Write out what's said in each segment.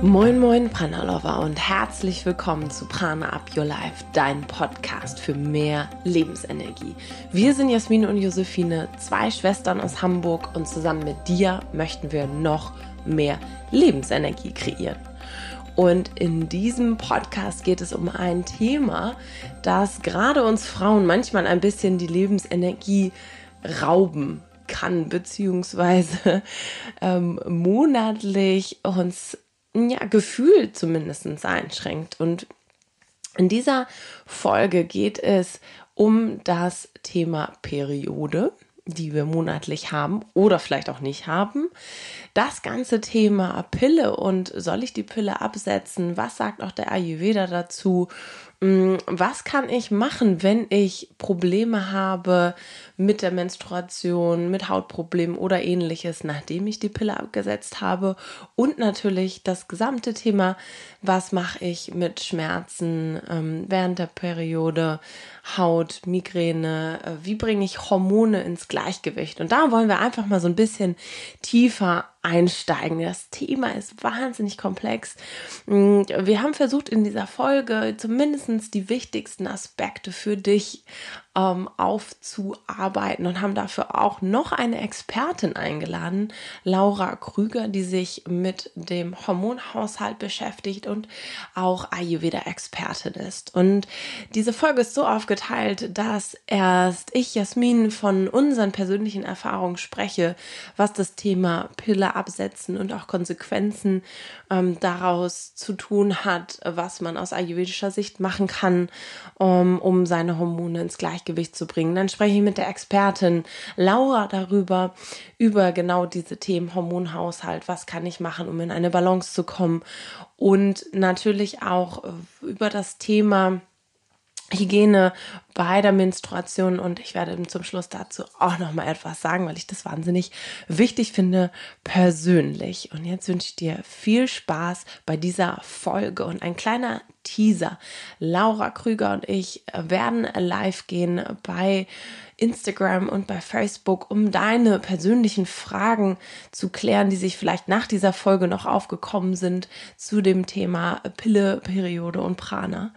Moin Moin Prana Lover und herzlich willkommen zu Prana Up Your Life, dein Podcast für mehr Lebensenergie. Wir sind Jasmin und Josephine, zwei Schwestern aus Hamburg und zusammen mit dir möchten wir noch mehr Lebensenergie kreieren. Und in diesem Podcast geht es um ein Thema, das gerade uns Frauen manchmal ein bisschen die Lebensenergie rauben kann, beziehungsweise ähm, monatlich uns ja, Gefühl zumindest einschränkt. Und in dieser Folge geht es um das Thema Periode, die wir monatlich haben oder vielleicht auch nicht haben. Das ganze Thema Pille und soll ich die Pille absetzen? Was sagt auch der Ayurveda dazu? Mm, was kann ich machen, wenn ich Probleme habe mit der Menstruation, mit Hautproblemen oder ähnliches, nachdem ich die Pille abgesetzt habe? Und natürlich das gesamte Thema, was mache ich mit Schmerzen ähm, während der Periode, Haut, Migräne, äh, wie bringe ich Hormone ins Gleichgewicht? Und da wollen wir einfach mal so ein bisschen tiefer einsteigen. Das Thema ist wahnsinnig komplex. Mm, wir haben versucht, in dieser Folge zumindest die wichtigsten Aspekte für dich ähm, aufzuarbeiten und haben dafür auch noch eine Expertin eingeladen, Laura Krüger, die sich mit dem Hormonhaushalt beschäftigt und auch Ayurveda-Expertin ist. Und diese Folge ist so aufgeteilt, dass erst ich, Jasmin, von unseren persönlichen Erfahrungen spreche, was das Thema Pille absetzen und auch Konsequenzen ähm, daraus zu tun hat, was man aus ayurvedischer Sicht machen kann, um, um seine Hormone ins Gleichgewicht Gleichgewicht zu bringen. Dann spreche ich mit der Expertin Laura darüber, über genau diese Themen Hormonhaushalt. Was kann ich machen, um in eine Balance zu kommen? Und natürlich auch äh, über das Thema Hygiene bei der Menstruation und ich werde zum Schluss dazu auch noch mal etwas sagen, weil ich das wahnsinnig wichtig finde persönlich. Und jetzt wünsche ich dir viel Spaß bei dieser Folge und ein kleiner Teaser. Laura Krüger und ich werden live gehen bei Instagram und bei Facebook, um deine persönlichen Fragen zu klären, die sich vielleicht nach dieser Folge noch aufgekommen sind zu dem Thema Pille, Periode und Prana.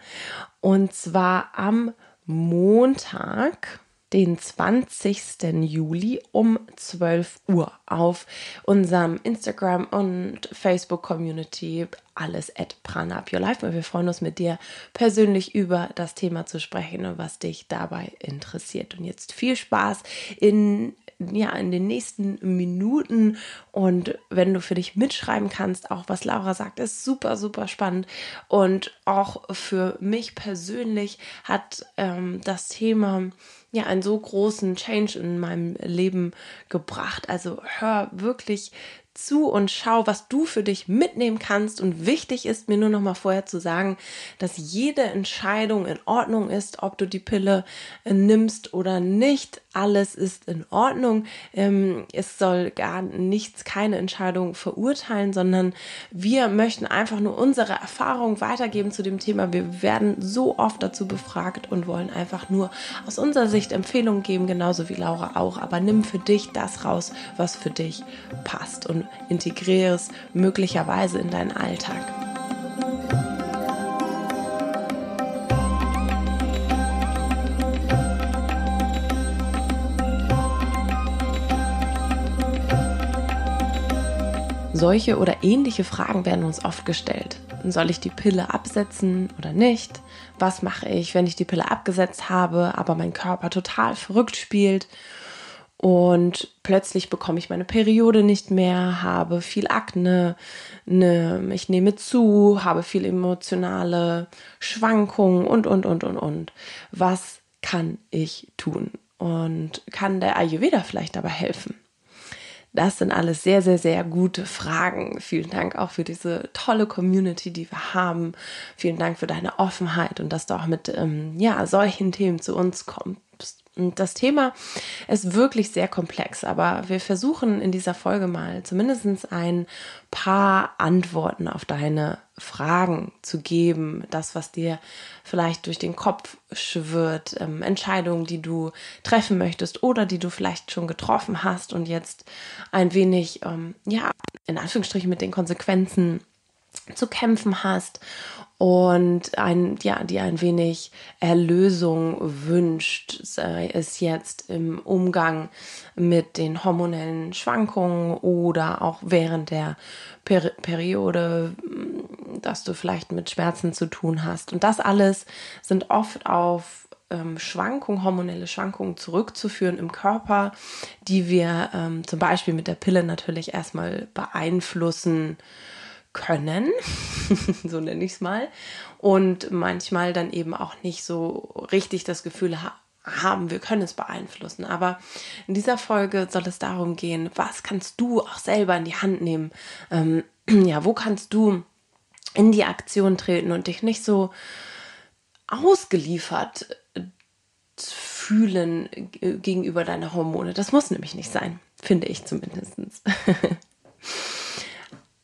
Und zwar am Montag den 20. Juli um 12 Uhr auf unserem Instagram und Facebook Community alles at Prana Up Your Life. Und wir freuen uns mit dir persönlich über das Thema zu sprechen und was dich dabei interessiert. Und jetzt viel Spaß in ja, in den nächsten Minuten. Und wenn du für dich mitschreiben kannst, auch was Laura sagt, ist super, super spannend. Und auch für mich persönlich hat ähm, das Thema ja einen so großen Change in meinem Leben gebracht. Also hör wirklich zu und schau, was du für dich mitnehmen kannst. Und wichtig ist mir nur noch mal vorher zu sagen, dass jede Entscheidung in Ordnung ist, ob du die Pille äh, nimmst oder nicht. Alles ist in Ordnung. Ähm, es soll gar nichts, keine Entscheidung verurteilen, sondern wir möchten einfach nur unsere Erfahrung weitergeben zu dem Thema. Wir werden so oft dazu befragt und wollen einfach nur aus unserer Sicht Empfehlungen geben, genauso wie Laura auch. Aber nimm für dich das raus, was für dich passt. Und integriere es möglicherweise in deinen Alltag. Solche oder ähnliche Fragen werden uns oft gestellt. Soll ich die Pille absetzen oder nicht? Was mache ich, wenn ich die Pille abgesetzt habe, aber mein Körper total verrückt spielt? und plötzlich bekomme ich meine Periode nicht mehr, habe viel Akne, ne, ich nehme zu, habe viel emotionale Schwankungen und, und, und, und, und. Was kann ich tun? Und kann der Ayurveda vielleicht dabei helfen? Das sind alles sehr, sehr, sehr gute Fragen. Vielen Dank auch für diese tolle Community, die wir haben. Vielen Dank für deine Offenheit und dass du auch mit ähm, ja, solchen Themen zu uns kommst. Und das Thema ist wirklich sehr komplex, aber wir versuchen in dieser Folge mal zumindest ein paar Antworten auf deine Fragen zu geben. Das, was dir vielleicht durch den Kopf schwirrt, ähm, Entscheidungen, die du treffen möchtest oder die du vielleicht schon getroffen hast und jetzt ein wenig, ähm, ja, in Anführungsstrichen mit den Konsequenzen zu kämpfen hast und ein, ja, die ein wenig Erlösung wünscht, sei es jetzt im Umgang mit den hormonellen Schwankungen oder auch während der per Periode, dass du vielleicht mit Schmerzen zu tun hast. Und das alles sind oft auf ähm, Schwankungen, hormonelle Schwankungen zurückzuführen im Körper, die wir ähm, zum Beispiel mit der Pille natürlich erstmal beeinflussen können, so nenne ich es mal, und manchmal dann eben auch nicht so richtig das Gefühl ha haben, wir können es beeinflussen. Aber in dieser Folge soll es darum gehen, was kannst du auch selber in die Hand nehmen? Ähm, ja, wo kannst du in die Aktion treten und dich nicht so ausgeliefert fühlen gegenüber deiner Hormone. Das muss nämlich nicht sein, finde ich zumindest.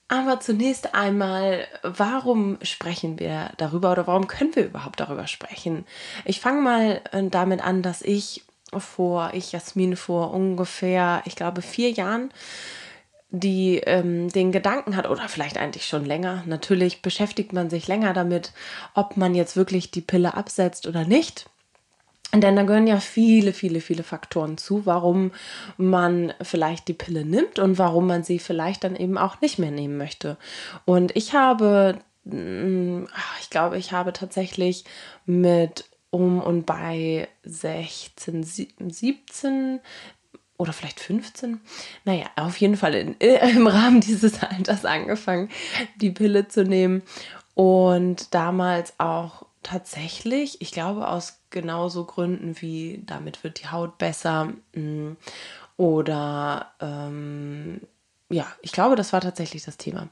Aber zunächst einmal, warum sprechen wir darüber oder warum können wir überhaupt darüber sprechen? Ich fange mal äh, damit an, dass ich vor, ich Jasmin vor ungefähr, ich glaube, vier Jahren die ähm, den Gedanken hat, oder vielleicht eigentlich schon länger, natürlich beschäftigt man sich länger damit, ob man jetzt wirklich die Pille absetzt oder nicht. Denn da gehören ja viele, viele, viele Faktoren zu, warum man vielleicht die Pille nimmt und warum man sie vielleicht dann eben auch nicht mehr nehmen möchte. Und ich habe, mm, ich glaube, ich habe tatsächlich mit um und bei 16, 17 oder vielleicht 15, naja, auf jeden Fall in, im Rahmen dieses Alters angefangen, die Pille zu nehmen und damals auch tatsächlich, ich glaube aus genauso Gründen wie damit wird die Haut besser mm, oder ähm, ja, ich glaube, das war tatsächlich das Thema.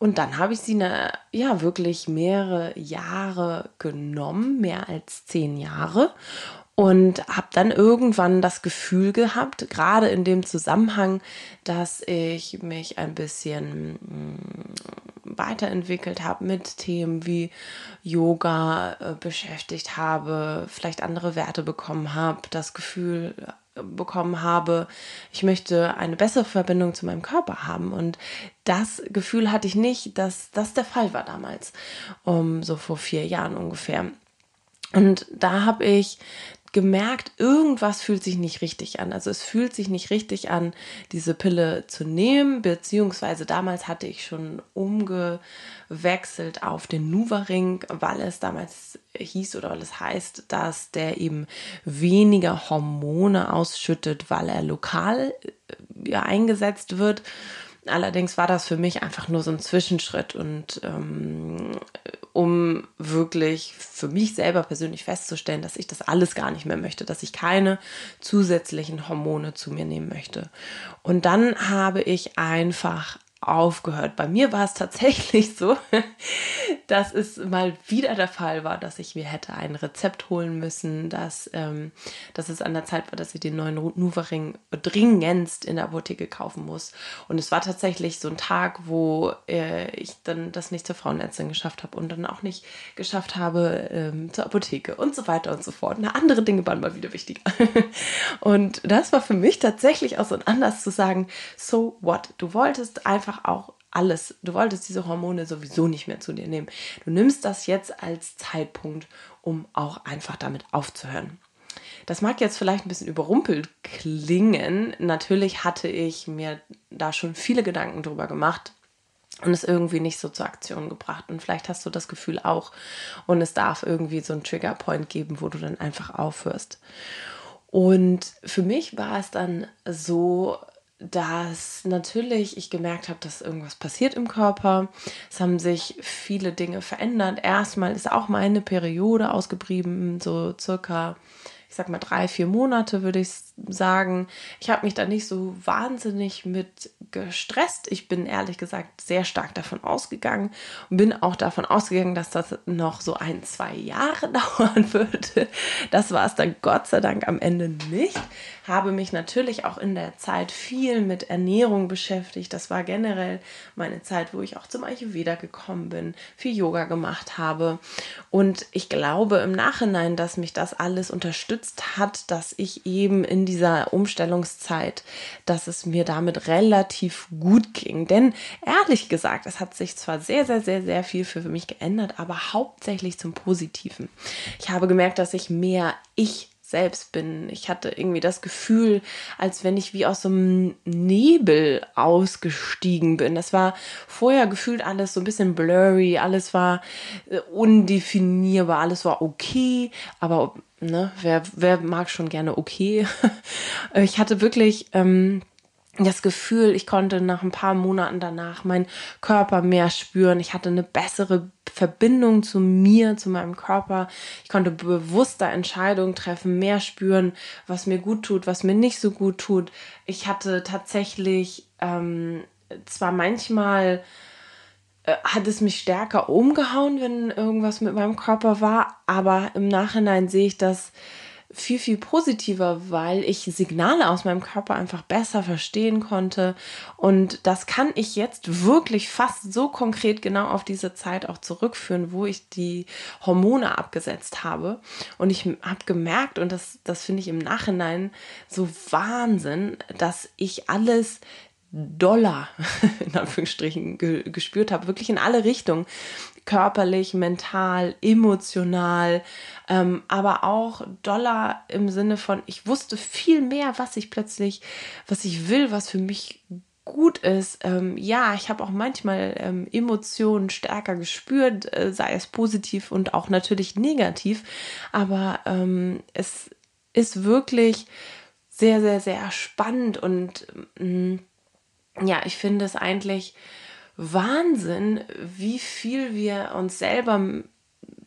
Und dann habe ich sie ne, ja wirklich mehrere Jahre genommen, mehr als zehn Jahre und habe dann irgendwann das Gefühl gehabt, gerade in dem Zusammenhang, dass ich mich ein bisschen mm, weiterentwickelt habe mit Themen wie Yoga äh, beschäftigt habe, vielleicht andere Werte bekommen habe, das Gefühl äh, bekommen habe, ich möchte eine bessere Verbindung zu meinem Körper haben. Und das Gefühl hatte ich nicht, dass das der Fall war damals, um so vor vier Jahren ungefähr. Und da habe ich gemerkt, irgendwas fühlt sich nicht richtig an. Also es fühlt sich nicht richtig an, diese Pille zu nehmen, beziehungsweise damals hatte ich schon umgewechselt auf den Nuvaring, weil es damals hieß oder weil es heißt, dass der eben weniger Hormone ausschüttet, weil er lokal äh, eingesetzt wird. Allerdings war das für mich einfach nur so ein Zwischenschritt und ähm, um wirklich für mich selber persönlich festzustellen, dass ich das alles gar nicht mehr möchte, dass ich keine zusätzlichen Hormone zu mir nehmen möchte. Und dann habe ich einfach aufgehört. Bei mir war es tatsächlich so, dass es mal wieder der Fall war, dass ich mir hätte ein Rezept holen müssen, dass, ähm, dass es an der Zeit war, dass ich den neuen Nuvaring dringendst in der Apotheke kaufen muss. Und es war tatsächlich so ein Tag, wo äh, ich dann das nicht zur Frauenärztin geschafft habe und dann auch nicht geschafft habe ähm, zur Apotheke und so weiter und so fort. Na, andere Dinge waren mal wieder wichtiger. und das war für mich tatsächlich auch so ein Anlass zu sagen, so what? Du wolltest einfach einfach auch alles. Du wolltest diese Hormone sowieso nicht mehr zu dir nehmen. Du nimmst das jetzt als Zeitpunkt, um auch einfach damit aufzuhören. Das mag jetzt vielleicht ein bisschen überrumpelt klingen. Natürlich hatte ich mir da schon viele Gedanken drüber gemacht und es irgendwie nicht so zur Aktion gebracht. Und vielleicht hast du das Gefühl auch. Und es darf irgendwie so einen Triggerpoint geben, wo du dann einfach aufhörst. Und für mich war es dann so, dass natürlich ich gemerkt habe, dass irgendwas passiert im Körper. Es haben sich viele Dinge verändert. Erstmal ist auch meine Periode ausgeblieben, so circa ich sag mal drei, vier Monate, würde ich sagen. Ich habe mich da nicht so wahnsinnig mit gestresst. Ich bin ehrlich gesagt sehr stark davon ausgegangen und bin auch davon ausgegangen, dass das noch so ein, zwei Jahre dauern würde. Das war es dann Gott sei Dank am Ende nicht. habe mich natürlich auch in der Zeit viel mit Ernährung beschäftigt. Das war generell meine Zeit, wo ich auch zum Ayurveda gekommen bin, viel Yoga gemacht habe. Und ich glaube im Nachhinein, dass mich das alles unterstützt hat, dass ich eben in dieser Umstellungszeit, dass es mir damit relativ gut ging. Denn ehrlich gesagt, es hat sich zwar sehr, sehr, sehr, sehr viel für mich geändert, aber hauptsächlich zum Positiven. Ich habe gemerkt, dass ich mehr ich selbst bin. Ich hatte irgendwie das Gefühl, als wenn ich wie aus so einem Nebel ausgestiegen bin. Das war vorher gefühlt alles so ein bisschen blurry, alles war äh, undefinierbar, alles war okay, aber ne, wer, wer mag schon gerne okay? ich hatte wirklich ähm, das Gefühl, ich konnte nach ein paar Monaten danach meinen Körper mehr spüren. Ich hatte eine bessere Verbindung zu mir, zu meinem Körper. Ich konnte bewusster Entscheidungen treffen, mehr spüren, was mir gut tut, was mir nicht so gut tut. Ich hatte tatsächlich ähm, zwar manchmal äh, hat es mich stärker umgehauen, wenn irgendwas mit meinem Körper war, aber im Nachhinein sehe ich das viel, viel positiver, weil ich Signale aus meinem Körper einfach besser verstehen konnte. Und das kann ich jetzt wirklich fast so konkret genau auf diese Zeit auch zurückführen, wo ich die Hormone abgesetzt habe. Und ich habe gemerkt, und das, das finde ich im Nachhinein so Wahnsinn, dass ich alles Dollar, in Anführungsstrichen, ge gespürt habe, wirklich in alle Richtungen. Körperlich, mental, emotional, ähm, aber auch Dollar im Sinne von, ich wusste viel mehr, was ich plötzlich, was ich will, was für mich gut ist. Ähm, ja, ich habe auch manchmal ähm, Emotionen stärker gespürt, äh, sei es positiv und auch natürlich negativ, aber ähm, es ist wirklich sehr, sehr, sehr spannend und mm, ja, ich finde es eigentlich Wahnsinn, wie viel wir uns selber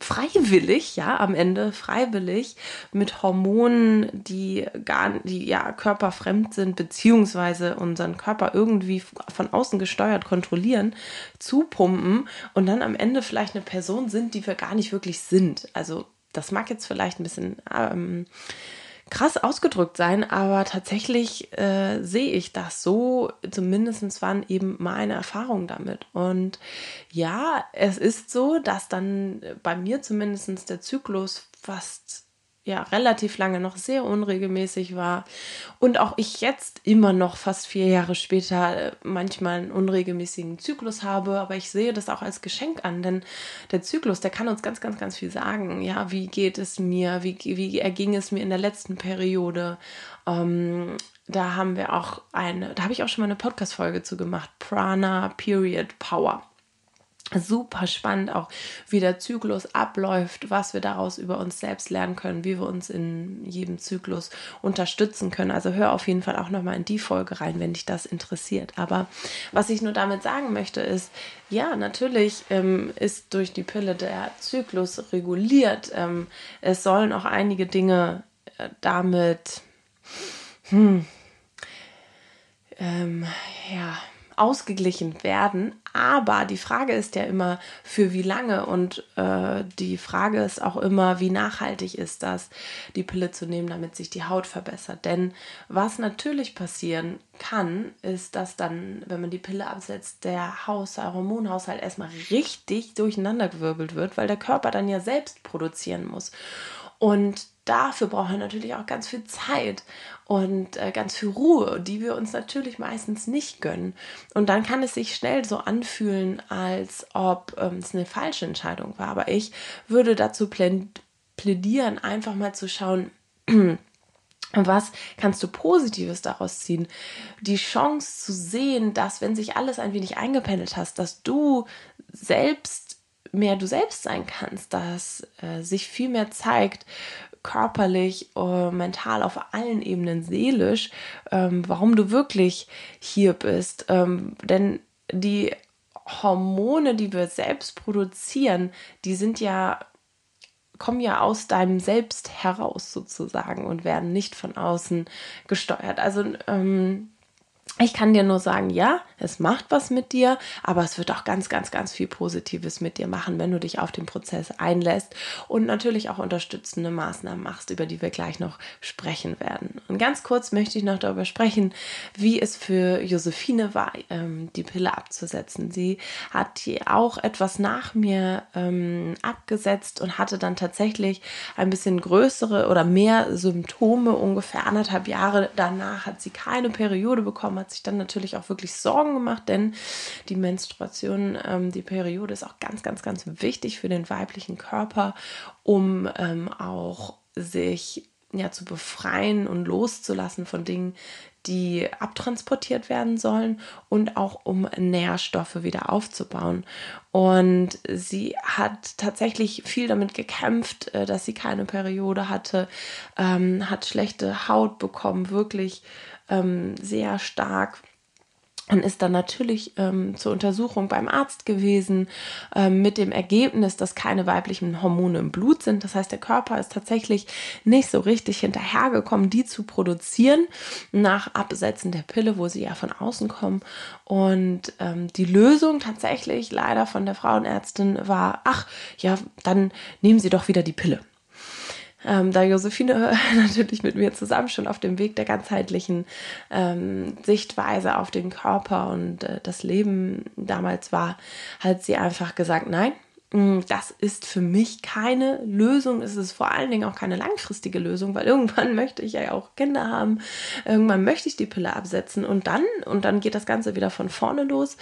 freiwillig, ja, am Ende freiwillig mit Hormonen, die gar, die ja körperfremd sind, beziehungsweise unseren Körper irgendwie von außen gesteuert kontrollieren, zupumpen und dann am Ende vielleicht eine Person sind, die wir gar nicht wirklich sind. Also das mag jetzt vielleicht ein bisschen ähm, krass ausgedrückt sein, aber tatsächlich äh, sehe ich das so, zumindest waren eben meine Erfahrungen damit. Und ja, es ist so, dass dann bei mir zumindest der Zyklus fast ja relativ lange noch sehr unregelmäßig war und auch ich jetzt immer noch fast vier Jahre später äh, manchmal einen unregelmäßigen Zyklus habe, aber ich sehe das auch als Geschenk an, denn der Zyklus, der kann uns ganz, ganz, ganz viel sagen. Ja, wie geht es mir? Wie, wie erging es mir in der letzten Periode? Ähm, da haben wir auch eine, da habe ich auch schon mal eine Podcast-Folge zu gemacht, Prana Period Power super spannend auch, wie der Zyklus abläuft, was wir daraus über uns selbst lernen können, wie wir uns in jedem Zyklus unterstützen können. Also hör auf jeden Fall auch nochmal in die Folge rein, wenn dich das interessiert. Aber was ich nur damit sagen möchte, ist, ja, natürlich ähm, ist durch die Pille der Zyklus reguliert. Ähm, es sollen auch einige Dinge äh, damit, hm, ähm, ja, ausgeglichen werden. Aber die Frage ist ja immer, für wie lange? Und äh, die Frage ist auch immer, wie nachhaltig ist das, die Pille zu nehmen, damit sich die Haut verbessert. Denn was natürlich passieren kann, ist, dass dann, wenn man die Pille absetzt, der Haus, der Hormonhaushalt erstmal richtig durcheinandergewirbelt wird, weil der Körper dann ja selbst produzieren muss. Und dafür braucht er natürlich auch ganz viel Zeit und äh, ganz viel Ruhe, die wir uns natürlich meistens nicht gönnen. Und dann kann es sich schnell so anfühlen, als ob ähm, es eine falsche Entscheidung war. Aber ich würde dazu plädieren, einfach mal zu schauen, was kannst du Positives daraus ziehen? Die Chance zu sehen, dass wenn sich alles ein wenig eingependelt hast, dass du selbst mehr du selbst sein kannst, dass äh, sich viel mehr zeigt, körperlich, äh, mental, auf allen Ebenen, seelisch, ähm, warum du wirklich hier bist. Ähm, denn die Hormone, die wir selbst produzieren, die sind ja kommen ja aus deinem Selbst heraus sozusagen und werden nicht von außen gesteuert. Also ähm, ich kann dir nur sagen, ja, es macht was mit dir, aber es wird auch ganz, ganz, ganz viel Positives mit dir machen, wenn du dich auf den Prozess einlässt und natürlich auch unterstützende Maßnahmen machst, über die wir gleich noch sprechen werden. Und ganz kurz möchte ich noch darüber sprechen, wie es für Josephine war, ähm, die Pille abzusetzen. Sie hat auch etwas nach mir ähm, abgesetzt und hatte dann tatsächlich ein bisschen größere oder mehr Symptome. Ungefähr anderthalb Jahre danach hat sie keine Periode bekommen hat sich dann natürlich auch wirklich Sorgen gemacht, denn die Menstruation, ähm, die Periode ist auch ganz, ganz, ganz wichtig für den weiblichen Körper, um ähm, auch sich ja zu befreien und loszulassen von Dingen, die abtransportiert werden sollen und auch um Nährstoffe wieder aufzubauen. Und sie hat tatsächlich viel damit gekämpft, äh, dass sie keine Periode hatte, ähm, hat schlechte Haut bekommen, wirklich ähm, sehr stark und ist dann natürlich ähm, zur Untersuchung beim Arzt gewesen ähm, mit dem Ergebnis, dass keine weiblichen Hormone im Blut sind. Das heißt, der Körper ist tatsächlich nicht so richtig hinterhergekommen, die zu produzieren nach Absetzen der Pille, wo sie ja von außen kommen. Und ähm, die Lösung tatsächlich leider von der Frauenärztin war, ach ja, dann nehmen Sie doch wieder die Pille ähm, da Josephine natürlich mit mir zusammen schon auf dem Weg der ganzheitlichen ähm, Sichtweise auf den Körper und äh, das Leben damals war, hat sie einfach gesagt, nein, mm, das ist für mich keine Lösung. Es ist vor allen Dingen auch keine langfristige Lösung, weil irgendwann möchte ich ja auch Kinder haben. Irgendwann möchte ich die Pille absetzen und dann, und dann geht das Ganze wieder von vorne los.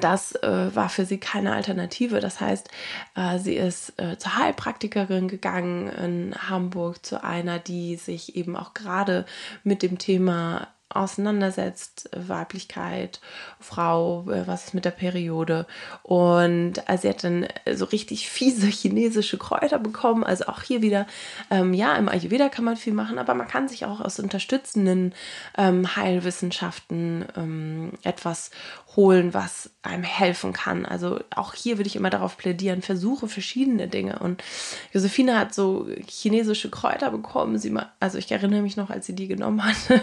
Das äh, war für sie keine Alternative. Das heißt, äh, sie ist äh, zur Heilpraktikerin gegangen in Hamburg, zu einer, die sich eben auch gerade mit dem Thema auseinandersetzt, Weiblichkeit, Frau, äh, was ist mit der Periode. Und also sie hat dann äh, so richtig fiese chinesische Kräuter bekommen. Also auch hier wieder, ähm, ja, im Ayurveda kann man viel machen, aber man kann sich auch aus unterstützenden ähm, Heilwissenschaften ähm, etwas holen, was einem helfen kann. Also auch hier würde ich immer darauf plädieren, versuche verschiedene Dinge. Und Josephine hat so chinesische Kräuter bekommen. Sie also ich erinnere mich noch, als sie die genommen hatte,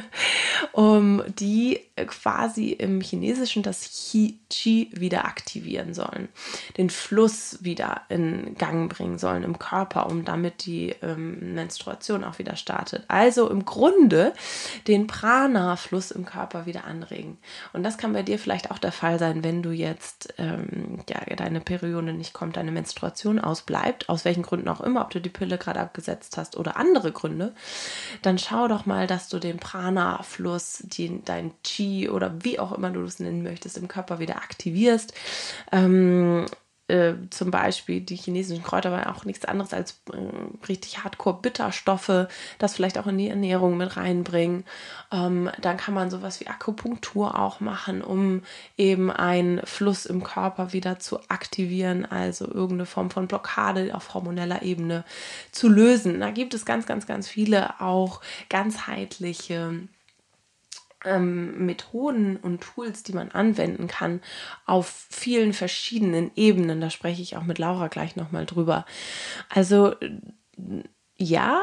um die quasi im Chinesischen das Qi wieder aktivieren sollen, den Fluss wieder in Gang bringen sollen im Körper, um damit die ähm, Menstruation auch wieder startet. Also im Grunde den Prana-Fluss im Körper wieder anregen. Und das kann bei dir vielleicht auch der Fall sein, wenn du jetzt ähm, ja, deine Periode nicht kommt, deine Menstruation ausbleibt, aus welchen Gründen auch immer, ob du die Pille gerade abgesetzt hast oder andere Gründe, dann schau doch mal, dass du den Prana-Fluss, dein Qi oder wie auch immer du es nennen möchtest, im Körper wieder aktivierst. Ähm, äh, zum Beispiel die chinesischen Kräuter waren auch nichts anderes als äh, richtig Hardcore-Bitterstoffe, das vielleicht auch in die Ernährung mit reinbringen. Ähm, dann kann man sowas wie Akupunktur auch machen, um eben einen Fluss im Körper wieder zu aktivieren, also irgendeine Form von Blockade auf hormoneller Ebene zu lösen. Da gibt es ganz, ganz, ganz viele auch ganzheitliche ähm, Methoden und Tools, die man anwenden kann auf vielen verschiedenen Ebenen. Da spreche ich auch mit Laura gleich nochmal drüber. Also ja,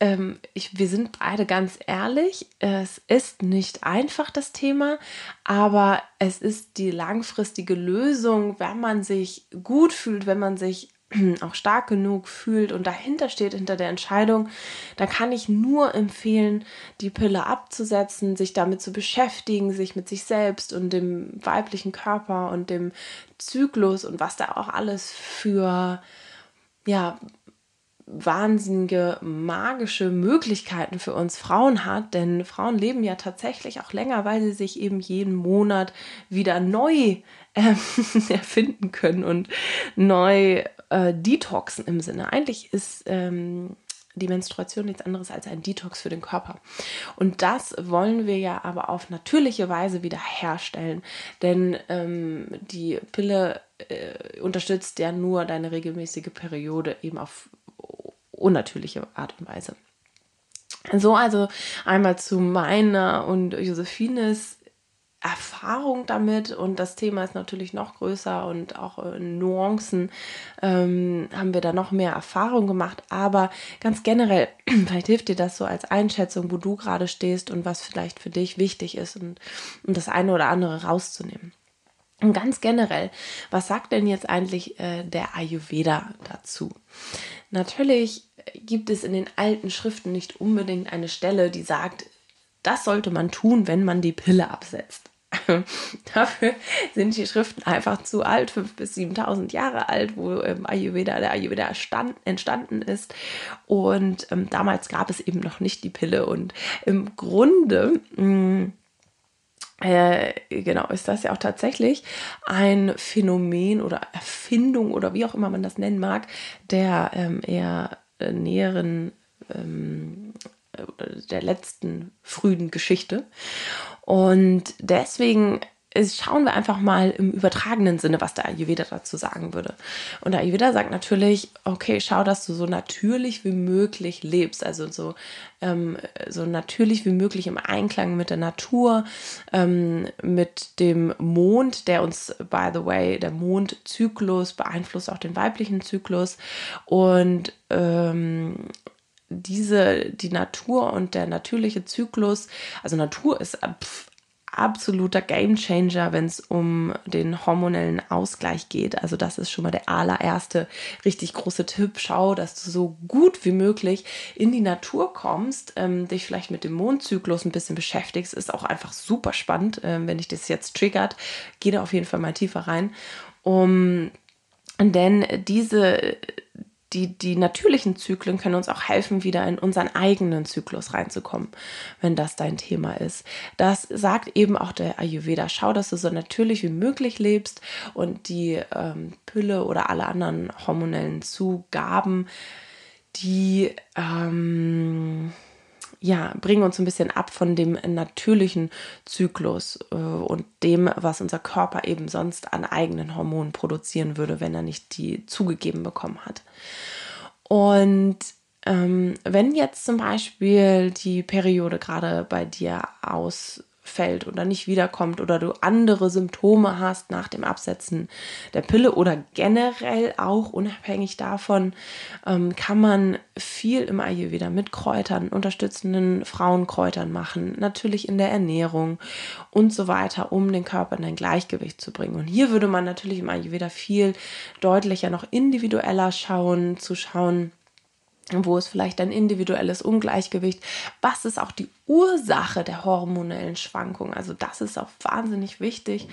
ähm, ich, wir sind beide ganz ehrlich, es ist nicht einfach das Thema, aber es ist die langfristige Lösung, wenn man sich gut fühlt, wenn man sich auch stark genug fühlt und dahinter steht, hinter der Entscheidung, dann kann ich nur empfehlen, die Pille abzusetzen, sich damit zu beschäftigen, sich mit sich selbst und dem weiblichen Körper und dem Zyklus und was da auch alles für, ja, wahnsinnige magische Möglichkeiten für uns Frauen hat, denn Frauen leben ja tatsächlich auch länger, weil sie sich eben jeden Monat wieder neu äh, erfinden können und neu äh, detoxen im Sinne. Eigentlich ist ähm, die Menstruation nichts anderes als ein Detox für den Körper. Und das wollen wir ja aber auf natürliche Weise wieder herstellen. Denn ähm, die Pille äh, unterstützt ja nur deine regelmäßige Periode eben auf unnatürliche Art und Weise. So, also einmal zu meiner und Josephines Erfahrung damit und das Thema ist natürlich noch größer und auch in Nuancen ähm, haben wir da noch mehr Erfahrung gemacht. Aber ganz generell, vielleicht hilft dir das so als Einschätzung, wo du gerade stehst und was vielleicht für dich wichtig ist und, und das eine oder andere rauszunehmen. Und ganz generell, was sagt denn jetzt eigentlich äh, der Ayurveda dazu? Natürlich gibt es in den alten Schriften nicht unbedingt eine Stelle, die sagt, das sollte man tun, wenn man die Pille absetzt. Dafür sind die Schriften einfach zu alt, 5.000 bis 7.000 Jahre alt, wo ähm, Ayurveda, der Ayurveda stand, entstanden ist. Und ähm, damals gab es eben noch nicht die Pille. Und im Grunde mh, mm, äh, genau, ist das ja auch tatsächlich ein Phänomen oder Erfindung oder wie auch immer man das nennen mag, der ähm, eher äh, näheren, ähm, äh, der letzten frühen Geschichte. Und deswegen schauen wir einfach mal im übertragenen Sinne, was der Ayurveda dazu sagen würde. Und der Ayurveda sagt natürlich, okay, schau, dass du so natürlich wie möglich lebst, also so, ähm, so natürlich wie möglich im Einklang mit der Natur, ähm, mit dem Mond, der uns, by the way, der Mondzyklus beeinflusst auch den weiblichen Zyklus und ähm, diese, die Natur und der natürliche Zyklus, also Natur ist pf, absoluter Gamechanger, wenn es um den hormonellen Ausgleich geht. Also das ist schon mal der allererste richtig große Tipp. Schau, dass du so gut wie möglich in die Natur kommst, ähm, dich vielleicht mit dem Mondzyklus ein bisschen beschäftigst. Ist auch einfach super spannend, ähm, wenn dich das jetzt triggert. Geh da auf jeden Fall mal tiefer rein. Um, denn diese die, die natürlichen Zyklen können uns auch helfen, wieder in unseren eigenen Zyklus reinzukommen, wenn das dein Thema ist. Das sagt eben auch der Ayurveda. Schau, dass du so natürlich wie möglich lebst und die ähm, Pille oder alle anderen hormonellen Zugaben, die ähm, ja, bringen uns ein bisschen ab von dem natürlichen Zyklus äh, und dem, was unser Körper eben sonst an eigenen Hormonen produzieren würde, wenn er nicht die zugegeben bekommen hat. Und ähm, wenn jetzt zum Beispiel die Periode gerade bei dir aus fällt oder nicht wiederkommt oder du andere Symptome hast nach dem Absetzen der Pille oder generell auch unabhängig davon, ähm, kann man viel im Ayurveda mit Kräutern, unterstützenden Frauenkräutern machen, natürlich in der Ernährung und so weiter, um den Körper in ein Gleichgewicht zu bringen. Und hier würde man natürlich im Ayurveda viel deutlicher noch individueller schauen, zu schauen, wo ist vielleicht ein individuelles Ungleichgewicht, was ist auch die Ursache der hormonellen Schwankungen. Also das ist auch wahnsinnig wichtig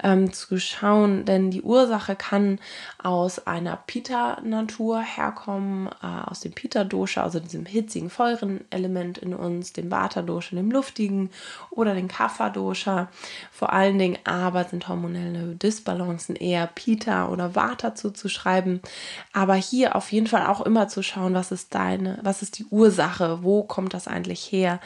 ähm, zu schauen, denn die Ursache kann aus einer Pita-Natur herkommen, äh, aus dem Pita-Dosha, also diesem hitzigen, feuren Element in uns, dem Vata-Dosha, dem luftigen oder dem Kapha-Dosha. Vor allen Dingen aber sind hormonelle Disbalancen eher Pita oder Vata zuzuschreiben. Aber hier auf jeden Fall auch immer zu schauen, was ist deine, was ist die Ursache, wo kommt das eigentlich her?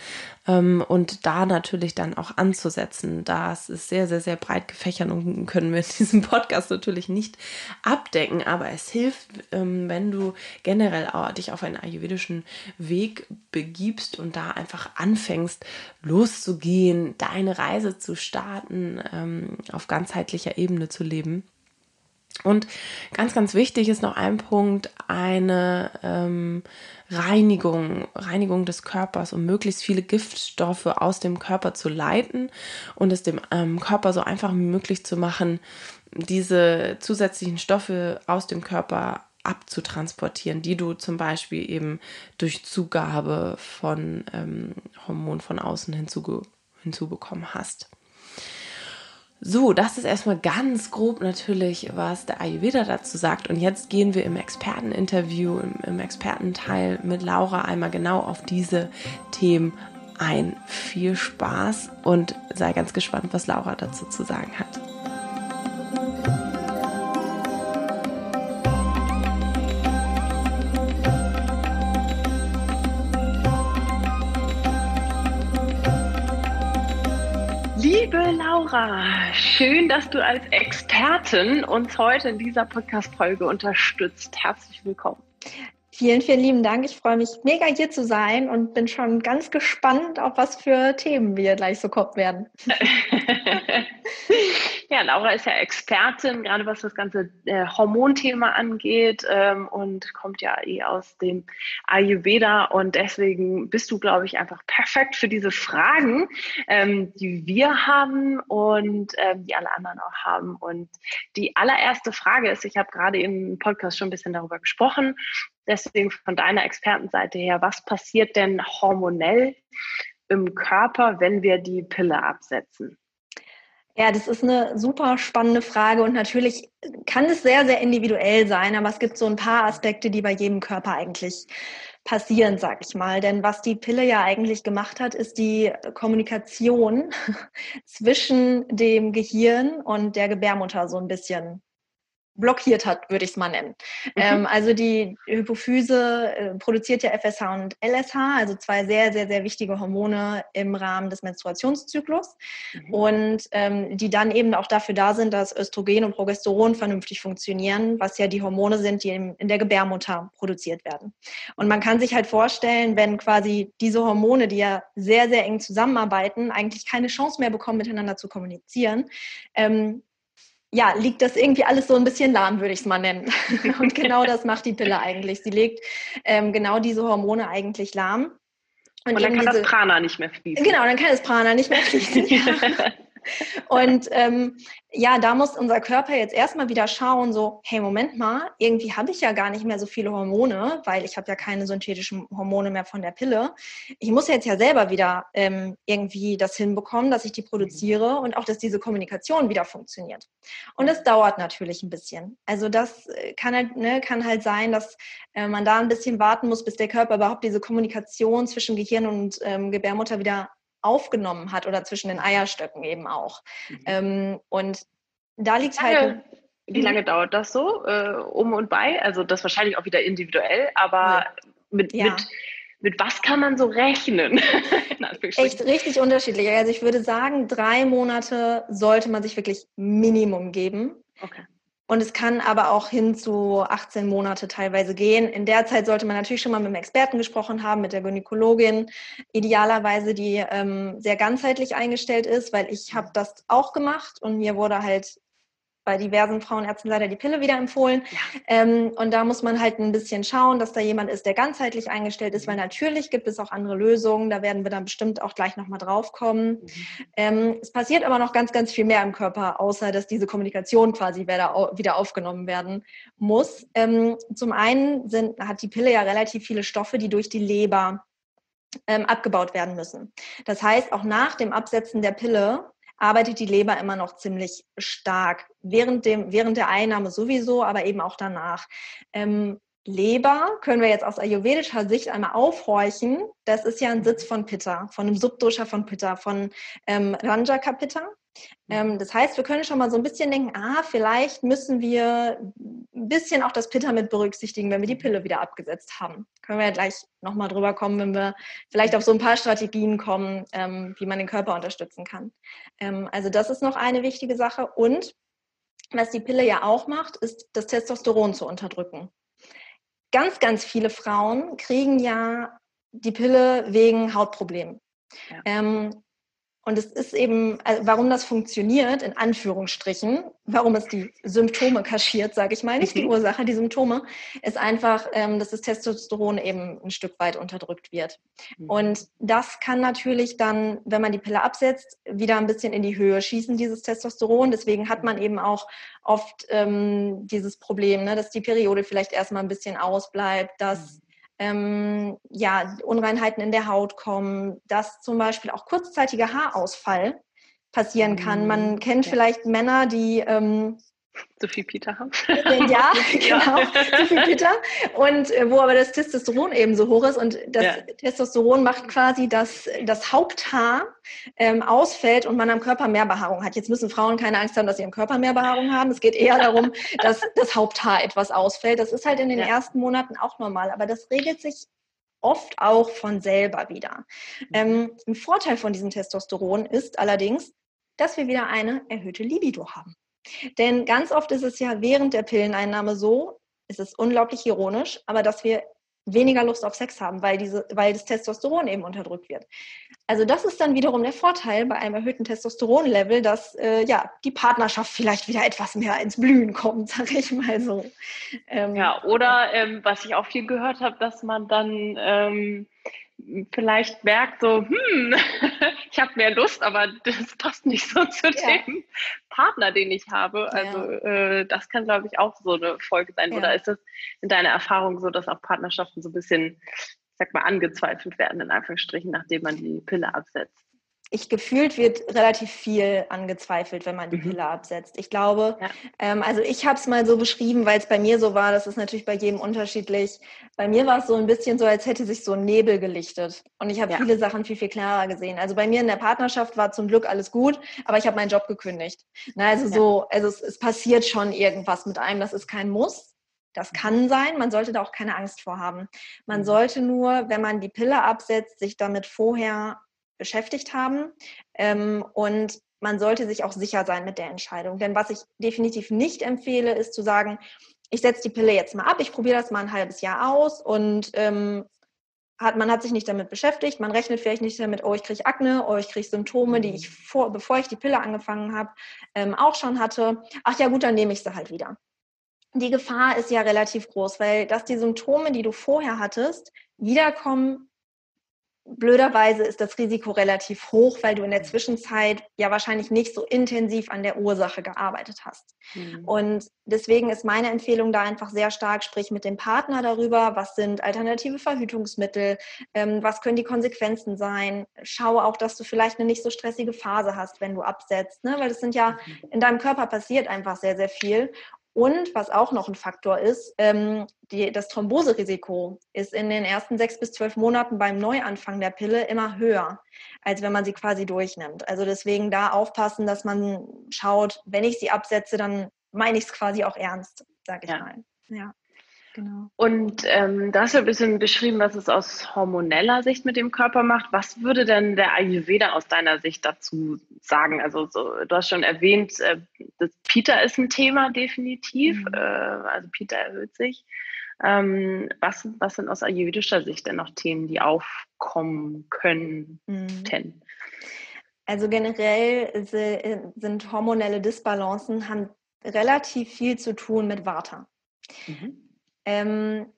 Ähm, und da natürlich dann auch anzusetzen. Das ist sehr, sehr, sehr breit gefächert und können wir in diesem Podcast natürlich nicht abdecken, aber es hilft, ähm, wenn du generell dich auf einen ayurvedischen Weg begibst und da einfach anfängst, loszugehen, deine Reise zu starten, ähm, auf ganzheitlicher Ebene zu leben. Und ganz, ganz wichtig ist noch ein Punkt, eine ähm, Reinigung, Reinigung des Körpers, um möglichst viele Giftstoffe aus dem Körper zu leiten und es dem ähm, Körper so einfach wie möglich zu machen, diese zusätzlichen Stoffe aus dem Körper abzutransportieren, die du zum Beispiel eben durch Zugabe von ähm, Hormonen von außen hinzuge hinzubekommen hast. So, das ist erstmal ganz grob natürlich, was der Ayurveda dazu sagt. Und jetzt gehen wir im Experteninterview, im, im Expertenteil mit Laura einmal genau auf diese Themen ein. Viel Spaß und sei ganz gespannt, was Laura dazu zu sagen hat. Liebe Laura, schön, dass du als Expertin uns heute in dieser Podcast-Folge unterstützt. Herzlich willkommen. Vielen, vielen lieben Dank. Ich freue mich mega hier zu sein und bin schon ganz gespannt, auf was für Themen wir gleich so kommen werden. ja, Laura ist ja Expertin, gerade was das ganze äh, Hormonthema angeht ähm, und kommt ja eh aus dem Ayurveda und deswegen bist du, glaube ich, einfach perfekt für diese Fragen, ähm, die wir haben und ähm, die alle anderen auch haben. Und die allererste Frage ist, ich habe gerade im Podcast schon ein bisschen darüber gesprochen, Deswegen von deiner Expertenseite her, was passiert denn hormonell im Körper, wenn wir die Pille absetzen? Ja, das ist eine super spannende Frage und natürlich kann es sehr, sehr individuell sein, aber es gibt so ein paar Aspekte, die bei jedem Körper eigentlich passieren, sag ich mal. Denn was die Pille ja eigentlich gemacht hat, ist die Kommunikation zwischen dem Gehirn und der Gebärmutter so ein bisschen blockiert hat, würde ich es mal nennen. Mhm. Ähm, also die Hypophyse äh, produziert ja FSH und LSH, also zwei sehr, sehr, sehr wichtige Hormone im Rahmen des Menstruationszyklus mhm. und ähm, die dann eben auch dafür da sind, dass Östrogen und Progesteron vernünftig funktionieren, was ja die Hormone sind, die in, in der Gebärmutter produziert werden. Und man kann sich halt vorstellen, wenn quasi diese Hormone, die ja sehr, sehr eng zusammenarbeiten, eigentlich keine Chance mehr bekommen, miteinander zu kommunizieren, ähm, ja, liegt das irgendwie alles so ein bisschen lahm, würde ich es mal nennen. Und genau das macht die Pille eigentlich. Sie legt ähm, genau diese Hormone eigentlich lahm. Und, Und dann kann diese, das Prana nicht mehr fließen. Genau, dann kann das Prana nicht mehr fließen. Ja. Und ähm, ja, da muss unser Körper jetzt erstmal wieder schauen, so, hey, Moment mal, irgendwie habe ich ja gar nicht mehr so viele Hormone, weil ich habe ja keine synthetischen Hormone mehr von der Pille. Ich muss jetzt ja selber wieder ähm, irgendwie das hinbekommen, dass ich die produziere und auch, dass diese Kommunikation wieder funktioniert. Und das dauert natürlich ein bisschen. Also das äh, kann halt, ne, kann halt sein, dass äh, man da ein bisschen warten muss, bis der Körper überhaupt diese Kommunikation zwischen Gehirn und ähm, Gebärmutter wieder aufgenommen hat oder zwischen den Eierstöcken eben auch. Mhm. Ähm, und da liegt halt. Wie lange dauert das so äh, um und bei? Also das wahrscheinlich auch wieder individuell, aber mit, ja. mit, mit was kann man so rechnen? Echt richtig unterschiedlich. Also ich würde sagen, drei Monate sollte man sich wirklich Minimum geben. Okay. Und es kann aber auch hin zu 18 Monate teilweise gehen. In der Zeit sollte man natürlich schon mal mit einem Experten gesprochen haben, mit der Gynäkologin, idealerweise, die ähm, sehr ganzheitlich eingestellt ist, weil ich habe das auch gemacht und mir wurde halt bei diversen Frauenärzten leider die Pille wieder empfohlen. Ja. Ähm, und da muss man halt ein bisschen schauen, dass da jemand ist, der ganzheitlich eingestellt ist, weil mhm. natürlich gibt es auch andere Lösungen. Da werden wir dann bestimmt auch gleich nochmal drauf kommen. Mhm. Ähm, es passiert aber noch ganz, ganz viel mehr im Körper, außer dass diese Kommunikation quasi wieder aufgenommen werden muss. Ähm, zum einen sind, hat die Pille ja relativ viele Stoffe, die durch die Leber ähm, abgebaut werden müssen. Das heißt, auch nach dem Absetzen der Pille arbeitet die Leber immer noch ziemlich stark. Während, dem, während der Einnahme sowieso, aber eben auch danach. Ähm, Leber können wir jetzt aus ayurvedischer Sicht einmal aufhorchen. Das ist ja ein Sitz von Pitta, von einem Subdosha von Pitta, von ähm, Ranjaka Pitta. Ähm, das heißt, wir können schon mal so ein bisschen denken, ah, vielleicht müssen wir ein bisschen auch das Pitta mit berücksichtigen, wenn wir die Pille wieder abgesetzt haben. Können wir ja gleich nochmal drüber kommen, wenn wir vielleicht auf so ein paar Strategien kommen, ähm, wie man den Körper unterstützen kann. Ähm, also das ist noch eine wichtige Sache. Und was die Pille ja auch macht, ist das Testosteron zu unterdrücken. Ganz, ganz viele Frauen kriegen ja die Pille wegen Hautproblemen. Ja. Ähm, und es ist eben, also warum das funktioniert, in Anführungsstrichen, warum es die Symptome kaschiert, sage ich mal, nicht die mhm. Ursache, die Symptome, ist einfach, ähm, dass das Testosteron eben ein Stück weit unterdrückt wird. Mhm. Und das kann natürlich dann, wenn man die Pille absetzt, wieder ein bisschen in die Höhe schießen, dieses Testosteron. Deswegen hat man eben auch oft ähm, dieses Problem, ne, dass die Periode vielleicht erstmal ein bisschen ausbleibt, dass mhm ähm, ja, Unreinheiten in der Haut kommen, dass zum Beispiel auch kurzzeitiger Haarausfall passieren kann. Man mhm. kennt ja. vielleicht Männer, die ähm, zu viel Peter haben. Äh, ja, genau, zu viel Peter. Und äh, wo aber das Testosteron eben so hoch ist und das ja. Testosteron macht quasi, dass das Haupthaar ähm, ausfällt und man am Körper mehr Behaarung hat. Jetzt müssen Frauen keine Angst haben, dass sie am Körper mehr Behaarung haben. Es geht eher darum, dass das Haupthaar etwas ausfällt. Das ist halt in den ja. ersten Monaten auch normal, aber das regelt sich oft auch von selber wieder. Mhm. Ähm, ein Vorteil von diesem Testosteron ist allerdings, dass wir wieder eine erhöhte Libido haben. Denn ganz oft ist es ja während der Pilleneinnahme so, es ist unglaublich ironisch, aber dass wir weniger Lust auf Sex haben, weil, diese, weil das Testosteron eben unterdrückt wird. Also das ist dann wiederum der Vorteil bei einem erhöhten Testosteronlevel, dass äh, ja die Partnerschaft vielleicht wieder etwas mehr ins Blühen kommt, sage ich mal so. Ähm, ja, oder ähm, was ich auch viel gehört habe, dass man dann ähm, vielleicht merkt so, hm, ich habe mehr Lust, aber das passt nicht so zu ja. dem Partner, den ich habe. Also ja. äh, das kann, glaube ich, auch so eine Folge sein. Ja. Oder ist das in deiner Erfahrung so, dass auch Partnerschaften so ein bisschen, sag mal, angezweifelt werden, in Anführungsstrichen, nachdem man die Pille absetzt? Ich gefühlt wird relativ viel angezweifelt, wenn man die mhm. Pille absetzt. Ich glaube, ja. ähm, also ich habe es mal so beschrieben, weil es bei mir so war, das ist natürlich bei jedem unterschiedlich. Bei mir war es so ein bisschen so, als hätte sich so ein Nebel gelichtet. Und ich habe ja. viele Sachen viel, viel klarer gesehen. Also bei mir in der Partnerschaft war zum Glück alles gut, aber ich habe meinen Job gekündigt. Na, also ja. so, also es, es passiert schon irgendwas mit einem, das ist kein Muss. Das kann sein, man sollte da auch keine Angst vor haben. Man mhm. sollte nur, wenn man die Pille absetzt, sich damit vorher beschäftigt haben. Ähm, und man sollte sich auch sicher sein mit der Entscheidung. Denn was ich definitiv nicht empfehle, ist zu sagen, ich setze die Pille jetzt mal ab, ich probiere das mal ein halbes Jahr aus und ähm, hat, man hat sich nicht damit beschäftigt, man rechnet vielleicht nicht damit, oh, ich kriege Akne, oh, ich kriege Symptome, die ich vor, bevor ich die Pille angefangen habe, ähm, auch schon hatte. Ach ja, gut, dann nehme ich sie halt wieder. Die Gefahr ist ja relativ groß, weil dass die Symptome, die du vorher hattest, wiederkommen, blöderweise ist das Risiko relativ hoch, weil du in der Zwischenzeit ja wahrscheinlich nicht so intensiv an der Ursache gearbeitet hast. Mhm. Und deswegen ist meine Empfehlung da einfach sehr stark, sprich mit dem Partner darüber, was sind alternative Verhütungsmittel, ähm, was können die Konsequenzen sein. Schaue auch, dass du vielleicht eine nicht so stressige Phase hast, wenn du absetzt, ne? weil das sind ja, mhm. in deinem Körper passiert einfach sehr, sehr viel. Und was auch noch ein Faktor ist, ähm, die, das Thromboserisiko ist in den ersten sechs bis zwölf Monaten beim Neuanfang der Pille immer höher, als wenn man sie quasi durchnimmt. Also deswegen da aufpassen, dass man schaut, wenn ich sie absetze, dann meine ich es quasi auch ernst, sage ich ja. mal. Ja. Genau. Und ähm, da hast du ein bisschen beschrieben, was es aus hormoneller Sicht mit dem Körper macht. Was würde denn der Ayurveda aus deiner Sicht dazu sagen? Also so, du hast schon erwähnt, äh, das Pita ist ein Thema definitiv. Mhm. Äh, also Pita erhöht sich. Ähm, was, was sind aus ayurvedischer Sicht denn noch Themen, die aufkommen könnten? Mhm. Also generell sind hormonelle Disbalancen haben relativ viel zu tun mit Vata. Mhm. Ähm,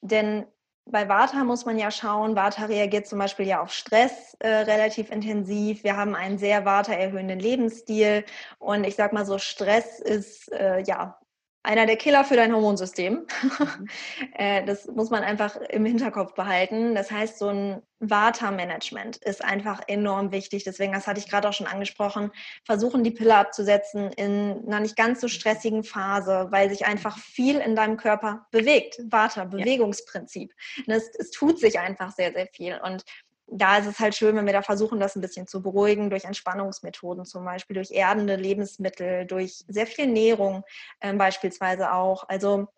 denn bei Vata muss man ja schauen, Vata reagiert zum Beispiel ja auf Stress äh, relativ intensiv. Wir haben einen sehr Vata erhöhenden Lebensstil und ich sag mal so, Stress ist äh, ja einer der Killer für dein Hormonsystem. Mhm. Äh, das muss man einfach im Hinterkopf behalten. Das heißt, so ein Vata-Management ist einfach enorm wichtig. Deswegen, das hatte ich gerade auch schon angesprochen, versuchen die Pille abzusetzen in einer nicht ganz so stressigen Phase, weil sich einfach viel in deinem Körper bewegt. Vata, Bewegungsprinzip. Es, es tut sich einfach sehr, sehr viel. Und da ist es halt schön, wenn wir da versuchen, das ein bisschen zu beruhigen durch Entspannungsmethoden zum Beispiel, durch erdende Lebensmittel, durch sehr viel Nährung äh, beispielsweise auch. Also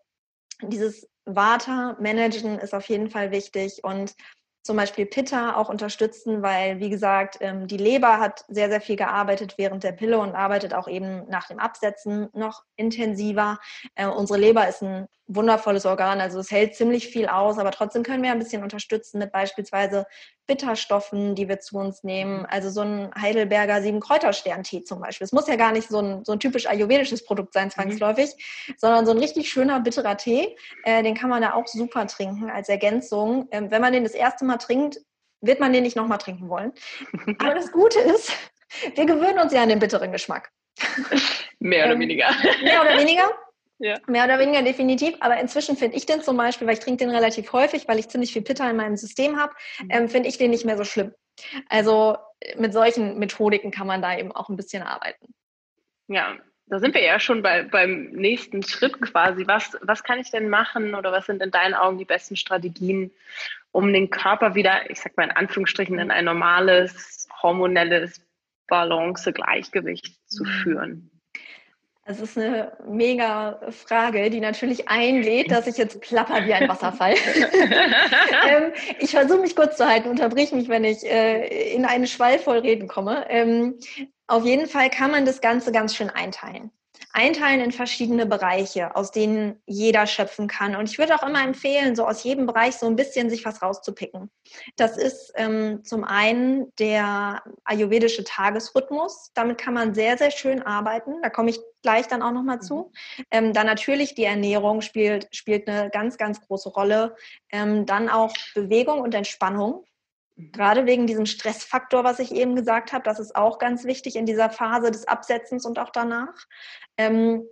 dieses Vata-Managen ist auf jeden Fall wichtig und zum Beispiel Pitta auch unterstützen, weil, wie gesagt, ähm, die Leber hat sehr, sehr viel gearbeitet während der Pille und arbeitet auch eben nach dem Absetzen noch intensiver. Äh, unsere Leber ist ein wundervolles Organ, also es hält ziemlich viel aus, aber trotzdem können wir ein bisschen unterstützen mit beispielsweise Bitterstoffen, die wir zu uns nehmen. Also so ein Heidelberger Siebenkräuterstern-Tee zum Beispiel. Es muss ja gar nicht so ein, so ein typisch ayurvedisches Produkt sein, mhm. zwangsläufig, mhm. sondern so ein richtig schöner bitterer Tee. Äh, den kann man da auch super trinken als Ergänzung. Ähm, wenn man den das erste Mal trinkt, wird man den nicht nochmal trinken wollen. Aber das Gute ist, wir gewöhnen uns ja an den bitteren Geschmack. Mehr oder ähm, weniger. Mehr oder weniger. Ja. Mehr oder weniger definitiv. Aber inzwischen finde ich den zum Beispiel, weil ich trinke den relativ häufig, weil ich ziemlich viel Pitta in meinem System habe, mhm. ähm, finde ich den nicht mehr so schlimm. Also mit solchen Methodiken kann man da eben auch ein bisschen arbeiten. Ja, da sind wir ja schon bei, beim nächsten Schritt quasi. Was, was kann ich denn machen oder was sind in deinen Augen die besten Strategien, um den Körper wieder, ich sag mal in Anführungsstrichen, in ein normales, hormonelles Balance, Gleichgewicht zu mhm. führen? Das ist eine mega Frage, die natürlich einlädt, dass ich jetzt plapper wie ein Wasserfall. ähm, ich versuche mich kurz zu halten, unterbrich mich, wenn ich äh, in einen Schwall voll Reden komme. Ähm, auf jeden Fall kann man das Ganze ganz schön einteilen. einteilen in verschiedene Bereiche, aus denen jeder schöpfen kann. Und ich würde auch immer empfehlen, so aus jedem Bereich so ein bisschen sich was rauszupicken. Das ist ähm, zum einen der ayurvedische Tagesrhythmus. Damit kann man sehr, sehr schön arbeiten. Da komme ich gleich dann auch nochmal zu. Mhm. Ähm, dann natürlich die Ernährung spielt, spielt eine ganz, ganz große Rolle. Ähm, dann auch Bewegung und Entspannung. Mhm. Gerade wegen diesem Stressfaktor, was ich eben gesagt habe, das ist auch ganz wichtig in dieser Phase des Absetzens und auch danach. Ähm,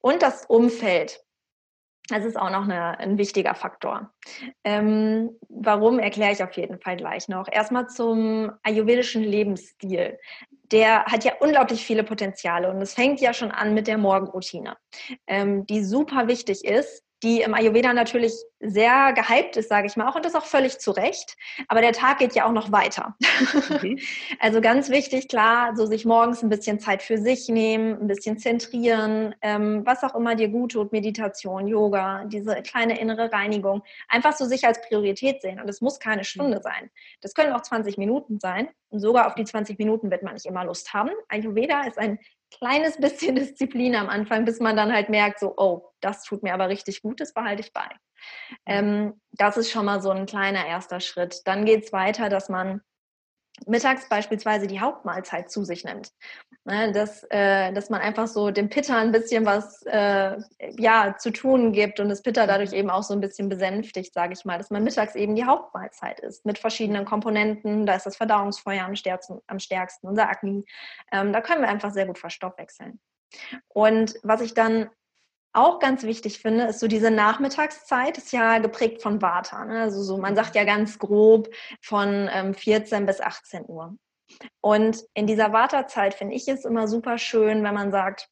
und das Umfeld. Das ist auch noch eine, ein wichtiger Faktor. Ähm, warum erkläre ich auf jeden Fall gleich noch. Erstmal zum ayurvedischen Lebensstil. Der hat ja unglaublich viele Potenziale und es fängt ja schon an mit der Morgenroutine, ähm, die super wichtig ist, die im Ayurveda natürlich sehr gehypt ist, sage ich mal auch, und das auch völlig zu Recht. Aber der Tag geht ja auch noch weiter. Mhm. also ganz wichtig, klar, so sich morgens ein bisschen Zeit für sich nehmen, ein bisschen zentrieren, ähm, was auch immer dir gut tut, Meditation, Yoga, diese kleine innere Reinigung, einfach so sich als Priorität sehen. Und es muss keine Stunde mhm. sein. Das können auch 20 Minuten sein. Und sogar auf die 20 Minuten wird man nicht immer Lust haben. Ayurveda ist ein kleines bisschen Disziplin am Anfang, bis man dann halt merkt, so, oh, das tut mir aber richtig gut, das behalte ich bei. Ähm, das ist schon mal so ein kleiner erster Schritt. Dann geht es weiter, dass man mittags beispielsweise die Hauptmahlzeit zu sich nimmt. Ne, dass, äh, dass man einfach so dem Pitter ein bisschen was äh, ja, zu tun gibt und das Pitter dadurch eben auch so ein bisschen besänftigt, sage ich mal, dass man mittags eben die Hauptmahlzeit isst mit verschiedenen Komponenten. Da ist das Verdauungsfeuer am stärksten, am stärksten unser Akne. Ähm, da können wir einfach sehr gut verstoffwechseln. Und was ich dann auch ganz wichtig finde, ist so diese Nachmittagszeit, ist ja geprägt von Vata. Ne? Also so, man sagt ja ganz grob von ähm, 14 bis 18 Uhr. Und in dieser Vata-Zeit finde ich es immer super schön, wenn man sagt,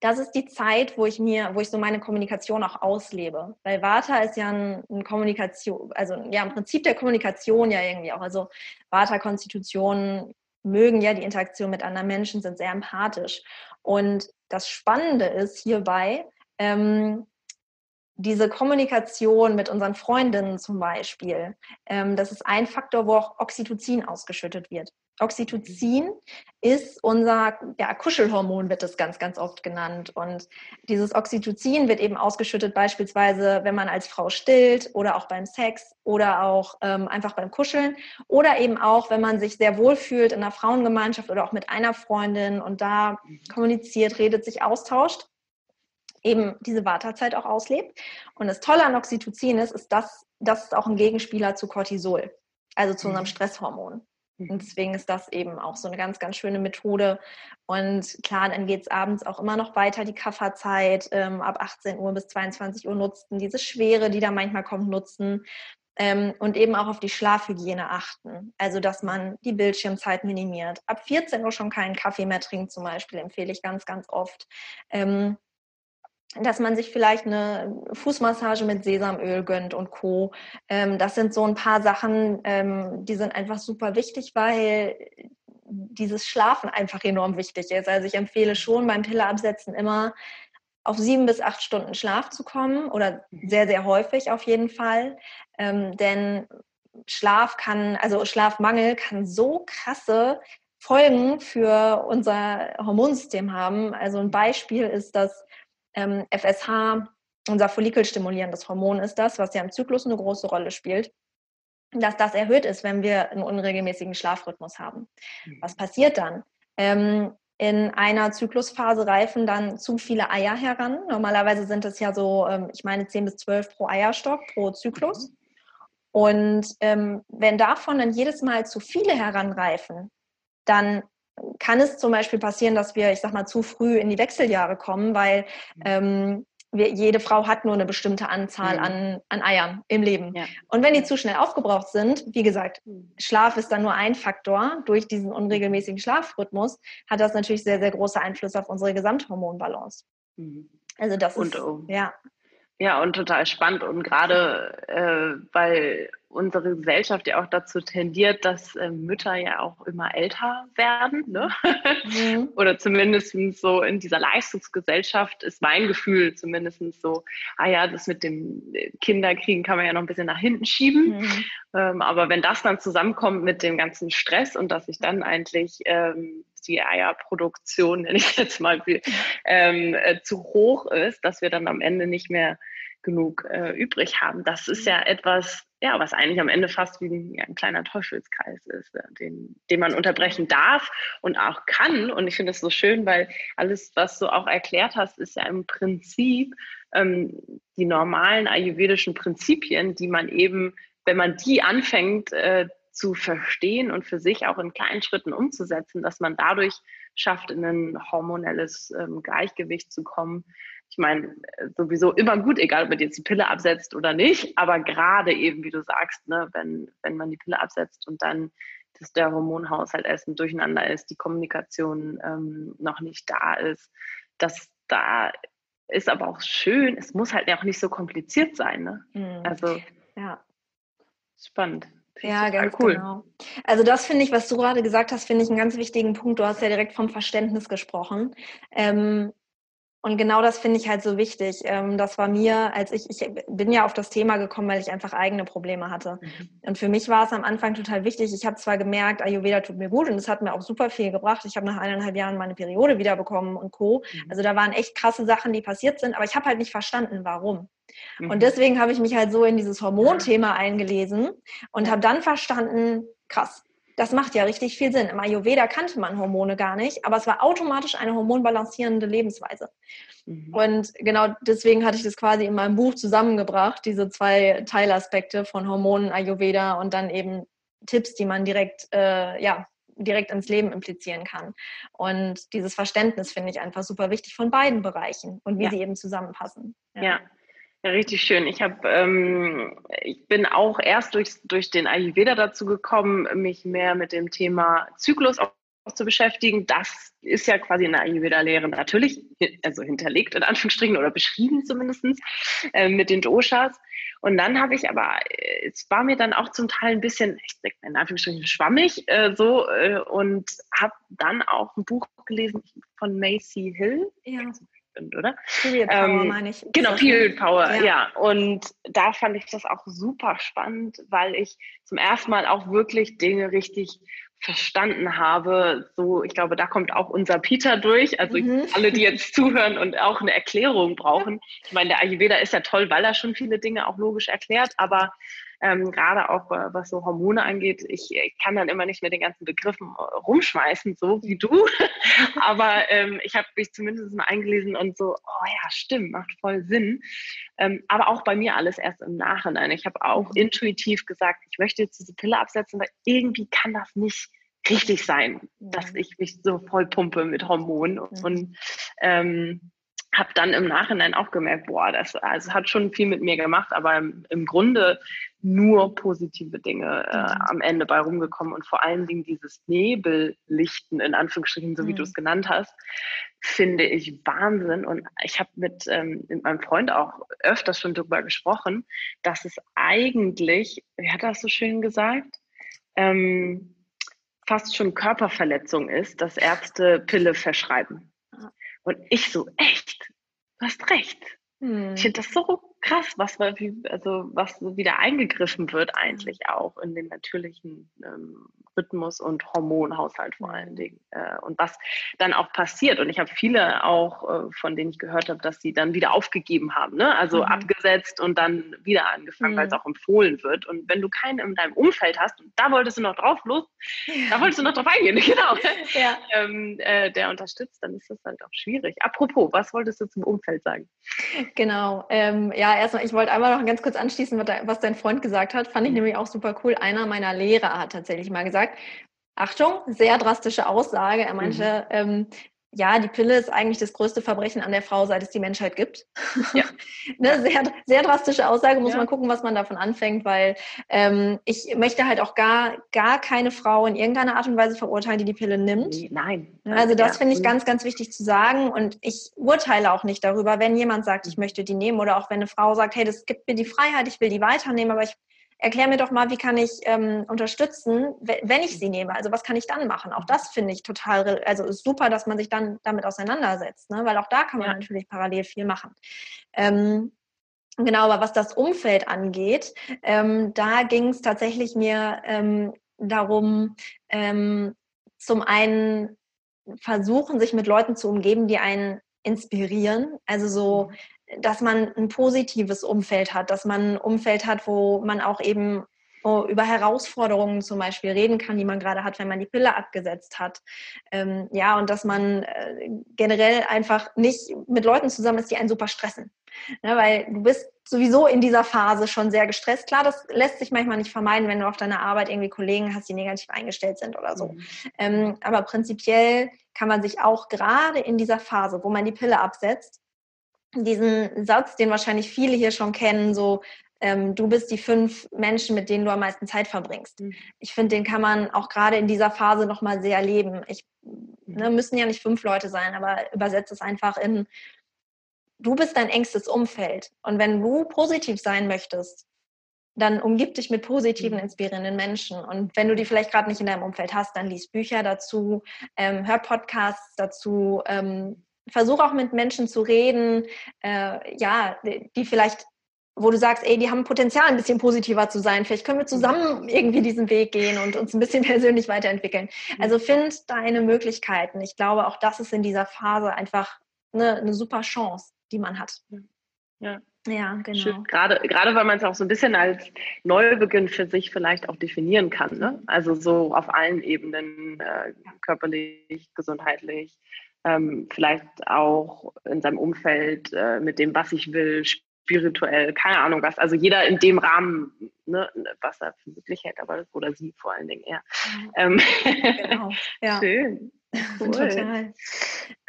das ist die Zeit, wo ich mir, wo ich so meine Kommunikation auch auslebe. Weil Vata ist ja ein, ein Kommunikation, also ja im Prinzip der Kommunikation ja irgendwie auch. Also Vata-Konstitutionen mögen ja die Interaktion mit anderen Menschen, sind sehr empathisch. Und das Spannende ist hierbei, ähm, diese Kommunikation mit unseren Freundinnen zum Beispiel, ähm, das ist ein Faktor, wo auch Oxytocin ausgeschüttet wird. Oxytocin ist unser ja, Kuschelhormon, wird es ganz, ganz oft genannt. Und dieses Oxytocin wird eben ausgeschüttet, beispielsweise, wenn man als Frau stillt oder auch beim Sex oder auch ähm, einfach beim Kuscheln oder eben auch, wenn man sich sehr wohl fühlt in einer Frauengemeinschaft oder auch mit einer Freundin und da kommuniziert, redet, sich austauscht eben diese Wartezeit auch auslebt. Und das Tolle an Oxytocin ist, ist dass das ist auch ein Gegenspieler zu Cortisol, also zu unserem mhm. Stresshormon. Und mhm. deswegen ist das eben auch so eine ganz, ganz schöne Methode. Und klar, dann geht es abends auch immer noch weiter, die Kafferzeit ähm, ab 18 Uhr bis 22 Uhr nutzen, diese Schwere, die da manchmal kommt, nutzen. Ähm, und eben auch auf die Schlafhygiene achten. Also, dass man die Bildschirmzeit minimiert. Ab 14 Uhr schon keinen Kaffee mehr trinken, zum Beispiel, empfehle ich ganz, ganz oft. Ähm, dass man sich vielleicht eine Fußmassage mit Sesamöl gönnt und Co. Ähm, das sind so ein paar Sachen, ähm, die sind einfach super wichtig, weil dieses Schlafen einfach enorm wichtig ist. Also ich empfehle schon beim Pilleabsetzen immer auf sieben bis acht Stunden Schlaf zu kommen oder sehr, sehr häufig auf jeden Fall. Ähm, denn Schlaf kann, also Schlafmangel kann so krasse Folgen für unser Hormonsystem haben. Also ein Beispiel ist, dass ähm, FSH, unser follikelstimulierendes Hormon ist das, was ja im Zyklus eine große Rolle spielt, dass das erhöht ist, wenn wir einen unregelmäßigen Schlafrhythmus haben. Mhm. Was passiert dann? Ähm, in einer Zyklusphase reifen dann zu viele Eier heran. Normalerweise sind es ja so, ähm, ich meine, 10 bis 12 pro Eierstock pro Zyklus. Mhm. Und ähm, wenn davon dann jedes Mal zu viele heranreifen, dann kann es zum Beispiel passieren, dass wir, ich sag mal, zu früh in die Wechseljahre kommen, weil mhm. ähm, wir, jede Frau hat nur eine bestimmte Anzahl mhm. an, an Eiern im Leben. Ja. Und wenn die zu schnell aufgebraucht sind, wie gesagt, mhm. Schlaf ist dann nur ein Faktor. Durch diesen unregelmäßigen Schlafrhythmus hat das natürlich sehr, sehr große Einfluss auf unsere Gesamthormonbalance. Mhm. Also das und, ist, oh. ja. Ja, und total spannend. Und gerade, äh, weil unsere Gesellschaft ja auch dazu tendiert, dass äh, Mütter ja auch immer älter werden. Ne? Mhm. Oder zumindest so in dieser Leistungsgesellschaft ist mein Gefühl zumindest so, ah ja, das mit dem Kinderkriegen kann man ja noch ein bisschen nach hinten schieben. Mhm. Ähm, aber wenn das dann zusammenkommt mit dem ganzen Stress und dass ich dann eigentlich ähm, die Eierproduktion, nenne ich jetzt mal, ähm, äh, zu hoch ist, dass wir dann am Ende nicht mehr genug äh, übrig haben. Das ist ja etwas, ja, was eigentlich am Ende fast wie ein, ja, ein kleiner Teufelskreis ist, äh, den, den man unterbrechen darf und auch kann. Und ich finde es so schön, weil alles, was du auch erklärt hast, ist ja im Prinzip ähm, die normalen ayurvedischen Prinzipien, die man eben, wenn man die anfängt äh, zu verstehen und für sich auch in kleinen Schritten umzusetzen, dass man dadurch schafft, in ein hormonelles ähm, Gleichgewicht zu kommen, ich meine, sowieso immer gut, egal ob man jetzt die Pille absetzt oder nicht, aber gerade eben, wie du sagst, ne, wenn, wenn man die Pille absetzt und dann dass der Hormonhaushalt erst ein Durcheinander ist, die Kommunikation ähm, noch nicht da ist, dass da ist aber auch schön, es muss halt auch nicht so kompliziert sein. Ne? Mhm. Also, ja. Spannend. Ja, ganz cool. genau. Also das finde ich, was du gerade gesagt hast, finde ich einen ganz wichtigen Punkt. Du hast ja direkt vom Verständnis gesprochen. Ähm, und genau das finde ich halt so wichtig. Ähm, das war mir, als ich, ich bin ja auf das Thema gekommen, weil ich einfach eigene Probleme hatte. Mhm. Und für mich war es am Anfang total wichtig. Ich habe zwar gemerkt, Ayurveda tut mir gut und es hat mir auch super viel gebracht. Ich habe nach eineinhalb Jahren meine Periode wiederbekommen und Co. Mhm. Also da waren echt krasse Sachen, die passiert sind, aber ich habe halt nicht verstanden, warum. Mhm. Und deswegen habe ich mich halt so in dieses Hormonthema eingelesen und habe dann verstanden, krass, das macht ja richtig viel Sinn. Im Ayurveda kannte man Hormone gar nicht, aber es war automatisch eine hormonbalancierende Lebensweise. Mhm. Und genau deswegen hatte ich das quasi in meinem Buch zusammengebracht, diese zwei Teilaspekte von Hormonen, Ayurveda und dann eben Tipps, die man direkt, äh, ja, direkt ins Leben implizieren kann. Und dieses Verständnis finde ich einfach super wichtig von beiden Bereichen und wie ja. sie eben zusammenpassen. ja. ja. Richtig schön. Ich habe, ähm, ich bin auch erst durch, durch den Ayurveda dazu gekommen, mich mehr mit dem Thema Zyklus auch zu beschäftigen. Das ist ja quasi in der Ayurveda-Lehre natürlich, also hinterlegt in Anführungsstrichen oder beschrieben zumindest äh, mit den Doshas. Und dann habe ich aber, äh, es war mir dann auch zum Teil ein bisschen, ich sag in Anführungsstrichen schwammig, äh, so, äh, und habe dann auch ein Buch gelesen von Macy Hill. Ja stimmt, oder? Period Power ähm, meine ich. Genau, Period Power, ja. ja. Und da fand ich das auch super spannend, weil ich zum ersten Mal auch wirklich Dinge richtig verstanden habe. So, ich glaube, da kommt auch unser Peter durch. Also mhm. alle, die jetzt zuhören und auch eine Erklärung brauchen. Ich meine, der Ayurveda ist ja toll, weil er schon viele Dinge auch logisch erklärt, aber ähm, gerade auch äh, was so Hormone angeht. Ich, ich, kann dann immer nicht mit den ganzen Begriffen äh, rumschmeißen, so wie du. aber ähm, ich habe mich zumindest mal eingelesen und so, oh ja, stimmt, macht voll Sinn. Ähm, aber auch bei mir alles erst im Nachhinein. Ich habe auch mhm. intuitiv gesagt, ich möchte jetzt diese Pille absetzen, weil irgendwie kann das nicht richtig sein, mhm. dass ich mich so voll pumpe mit Hormonen. Mhm. Und ähm, habe dann im Nachhinein auch gemerkt, boah, das also hat schon viel mit mir gemacht, aber im, im Grunde nur positive Dinge äh, mhm. am Ende bei rumgekommen und vor allen Dingen dieses Nebellichten, in Anführungsstrichen, so wie mhm. du es genannt hast, finde ich Wahnsinn. Und ich habe mit, ähm, mit meinem Freund auch öfters schon darüber gesprochen, dass es eigentlich, wie hat er das so schön gesagt, ähm, fast schon Körperverletzung ist, dass Ärzte Pille verschreiben. Und ich so, echt? Du hast recht. Hm. Ich finde das so krass, was, also, was wieder eingegriffen wird eigentlich auch in den natürlichen ähm, Rhythmus und Hormonhaushalt vor allen Dingen. Äh, und was dann auch passiert. Und ich habe viele auch, äh, von denen ich gehört habe, dass sie dann wieder aufgegeben haben. Ne? Also mhm. abgesetzt und dann wieder angefangen, mhm. weil es auch empfohlen wird. Und wenn du keinen in deinem Umfeld hast, und da wolltest du noch drauf los, ja. da wolltest du noch drauf eingehen, genau, ja. ähm, äh, der unterstützt, dann ist das halt auch schwierig. Apropos, was wolltest du zum Umfeld sagen? Genau, ähm, ja, erstmal, ich wollte einmal noch ganz kurz anschließen, was dein Freund gesagt hat. Fand ich mhm. nämlich auch super cool. Einer meiner Lehrer hat tatsächlich mal gesagt, Achtung, sehr drastische Aussage. Er meinte, mhm. ähm, ja, die Pille ist eigentlich das größte Verbrechen an der Frau, seit es die Menschheit gibt. Ja. ne, sehr, sehr drastische Aussage, muss ja. man gucken, was man davon anfängt, weil ähm, ich möchte halt auch gar, gar keine Frau in irgendeiner Art und Weise verurteilen, die die Pille nimmt. Nein. Also das ja. finde ich mhm. ganz, ganz wichtig zu sagen und ich urteile auch nicht darüber, wenn jemand sagt, ich möchte die nehmen oder auch wenn eine Frau sagt, hey, das gibt mir die Freiheit, ich will die weiternehmen, aber ich erklär mir doch mal, wie kann ich ähm, unterstützen, wenn ich sie nehme. Also was kann ich dann machen? Auch das finde ich total, also ist super, dass man sich dann damit auseinandersetzt, ne? weil auch da kann man ja. natürlich parallel viel machen. Ähm, Genau, aber was das Umfeld angeht, ähm, da ging es tatsächlich mir ähm, darum, ähm, zum einen versuchen, sich mit Leuten zu umgeben, die einen inspirieren. Also so, mhm. Dass man ein positives Umfeld hat, dass man ein Umfeld hat, wo man auch eben über Herausforderungen zum Beispiel reden kann, die man gerade hat, wenn man die Pille abgesetzt hat. Ähm, ja, und dass man äh, generell einfach nicht mit Leuten zusammen ist, die einen super stressen. Ne, weil du bist sowieso in dieser Phase schon sehr gestresst. Klar, das lässt sich manchmal nicht vermeiden, wenn du auf deiner Arbeit irgendwie Kollegen hast, die negativ eingestellt sind oder so. Mhm. Ähm, aber prinzipiell kann man sich auch gerade in dieser Phase, wo man die Pille absetzt, diesen Satz, den wahrscheinlich viele hier schon kennen, so ähm, du bist die fünf Menschen, mit denen du am meisten Zeit verbringst. Mhm. Ich finde, den kann man auch gerade in dieser Phase nochmal sehr leben. Ich, ne, müssen ja nicht fünf Leute sein, aber übersetze es einfach in, du bist dein engstes Umfeld. Und wenn du positiv sein möchtest, dann umgib dich mit positiven, mhm. inspirierenden Menschen. Und wenn du die vielleicht gerade nicht in deinem Umfeld hast, dann lies Bücher dazu, ähm, hör Podcasts dazu, ähm, versuch auch mit Menschen zu reden, äh, ja, die vielleicht wo du sagst, ey, die haben Potenzial, ein bisschen positiver zu sein. Vielleicht können wir zusammen irgendwie diesen Weg gehen und uns ein bisschen persönlich weiterentwickeln. Also find deine Möglichkeiten. Ich glaube, auch das ist in dieser Phase einfach eine, eine super Chance, die man hat. Ja. Ja, genau. Schön. Gerade, gerade weil man es auch so ein bisschen als Neubeginn für sich vielleicht auch definieren kann. Ne? Also so auf allen Ebenen, äh, körperlich, gesundheitlich, ähm, vielleicht auch in seinem Umfeld äh, mit dem, was ich will, spirituell, keine Ahnung was. Also jeder in dem Rahmen, ne, was er für möglich hält, aber oder sie vor allen Dingen eher. Ähm, genau. Ja. Schön. Cool. Total.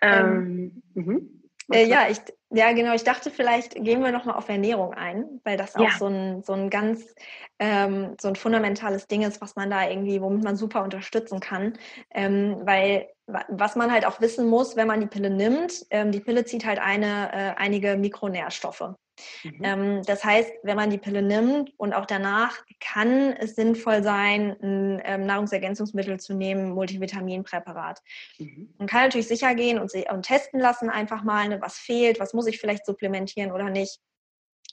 Ähm, ähm, äh, ja, ich, ja, genau. Ich dachte, vielleicht gehen wir nochmal auf Ernährung ein, weil das auch ja. so, ein, so ein ganz ähm, so ein fundamentales Ding ist, was man da irgendwie, womit man super unterstützen kann. Ähm, weil was man halt auch wissen muss, wenn man die Pille nimmt, ähm, die Pille zieht halt eine, äh, einige Mikronährstoffe. Mhm. Ähm, das heißt, wenn man die Pille nimmt und auch danach kann es sinnvoll sein, ein ähm, Nahrungsergänzungsmittel zu nehmen, Multivitaminpräparat. Mhm. Man kann natürlich sicher gehen und, und testen lassen einfach mal, ne, was fehlt, was muss ich vielleicht supplementieren oder nicht.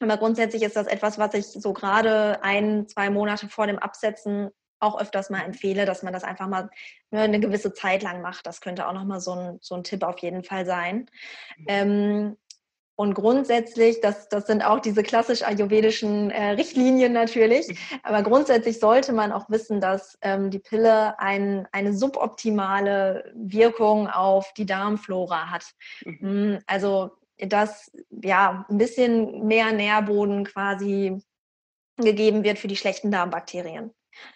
Aber grundsätzlich ist das etwas, was ich so gerade ein, zwei Monate vor dem Absetzen auch öfters mal empfehle, dass man das einfach mal ne, eine gewisse Zeit lang macht. Das könnte auch nochmal so ein, so ein Tipp auf jeden Fall sein. Mhm. Ähm, und grundsätzlich, das, das sind auch diese klassisch ayurvedischen äh, Richtlinien natürlich, aber grundsätzlich sollte man auch wissen, dass ähm, die Pille ein, eine suboptimale Wirkung auf die Darmflora hat. Mhm. Hm, also dass ja ein bisschen mehr Nährboden quasi gegeben wird für die schlechten Darmbakterien.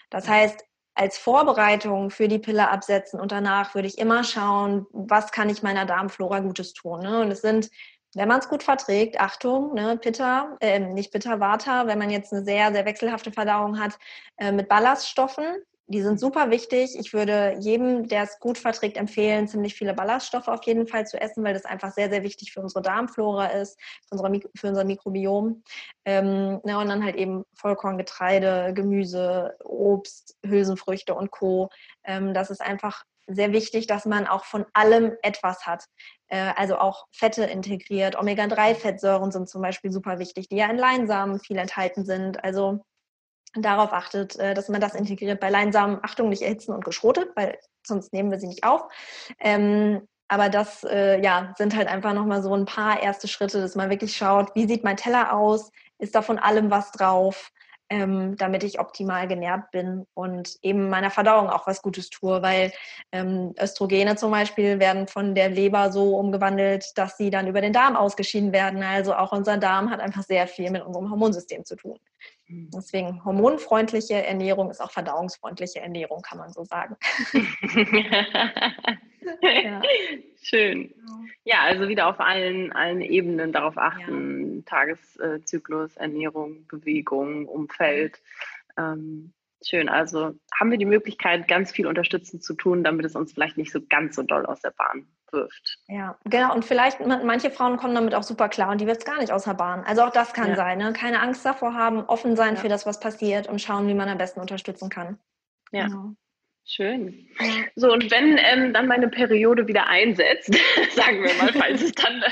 Das heißt, als Vorbereitung für die Pille absetzen und danach würde ich immer schauen, was kann ich meiner Darmflora Gutes tun. Ne? Und es sind wenn man es gut verträgt, Achtung, ne, Pitta, äh, nicht Pitta, Vata, wenn man jetzt eine sehr, sehr wechselhafte Verdauung hat, äh, mit Ballaststoffen, die sind super wichtig. Ich würde jedem, der es gut verträgt, empfehlen, ziemlich viele Ballaststoffe auf jeden Fall zu essen, weil das einfach sehr, sehr wichtig für unsere Darmflora ist, für, unsere, für unser Mikrobiom. Ähm, ne, und dann halt eben Vollkorngetreide, Gemüse, Obst, Hülsenfrüchte und Co. Ähm, das ist einfach sehr wichtig, dass man auch von allem etwas hat. Äh, also auch Fette integriert. Omega-3-Fettsäuren sind zum Beispiel super wichtig, die ja in Leinsamen viel enthalten sind. Also darauf achtet, äh, dass man das integriert. Bei Leinsamen, Achtung, nicht erhitzen und geschrotet, weil sonst nehmen wir sie nicht auf. Ähm, aber das äh, ja, sind halt einfach nochmal so ein paar erste Schritte, dass man wirklich schaut, wie sieht mein Teller aus? Ist da von allem was drauf? Ähm, damit ich optimal genährt bin und eben meiner Verdauung auch was Gutes tue, weil ähm, Östrogene zum Beispiel werden von der Leber so umgewandelt, dass sie dann über den Darm ausgeschieden werden. Also auch unser Darm hat einfach sehr viel mit unserem Hormonsystem zu tun. Deswegen hormonfreundliche Ernährung ist auch verdauungsfreundliche Ernährung, kann man so sagen. ja. Schön. Ja, also wieder auf allen, allen Ebenen darauf achten. Ja. Tageszyklus, Ernährung, Bewegung, Umfeld. Ähm, Schön, also haben wir die Möglichkeit, ganz viel unterstützend zu tun, damit es uns vielleicht nicht so ganz so doll aus der Bahn wirft. Ja, genau. Und vielleicht, manche Frauen kommen damit auch super klar und die wird es gar nicht aus der Bahn. Also auch das kann ja. sein. Ne? Keine Angst davor haben, offen sein ja. für das, was passiert und schauen, wie man am besten unterstützen kann. Ja. Genau. Schön. So, und wenn ähm, dann meine Periode wieder einsetzt, sagen wir mal, falls es dann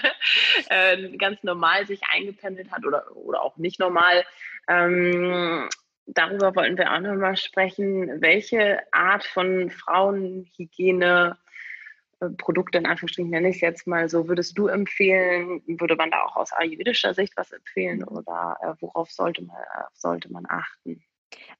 äh, ganz normal sich eingependelt hat oder, oder auch nicht normal, ähm, darüber wollten wir auch nochmal sprechen, welche Art von Frauenhygiene Produkte in Anführungsstrichen nenne ich es jetzt mal so, würdest du empfehlen, würde man da auch aus ayurvedischer Sicht was empfehlen oder äh, worauf sollte man, äh, sollte man achten?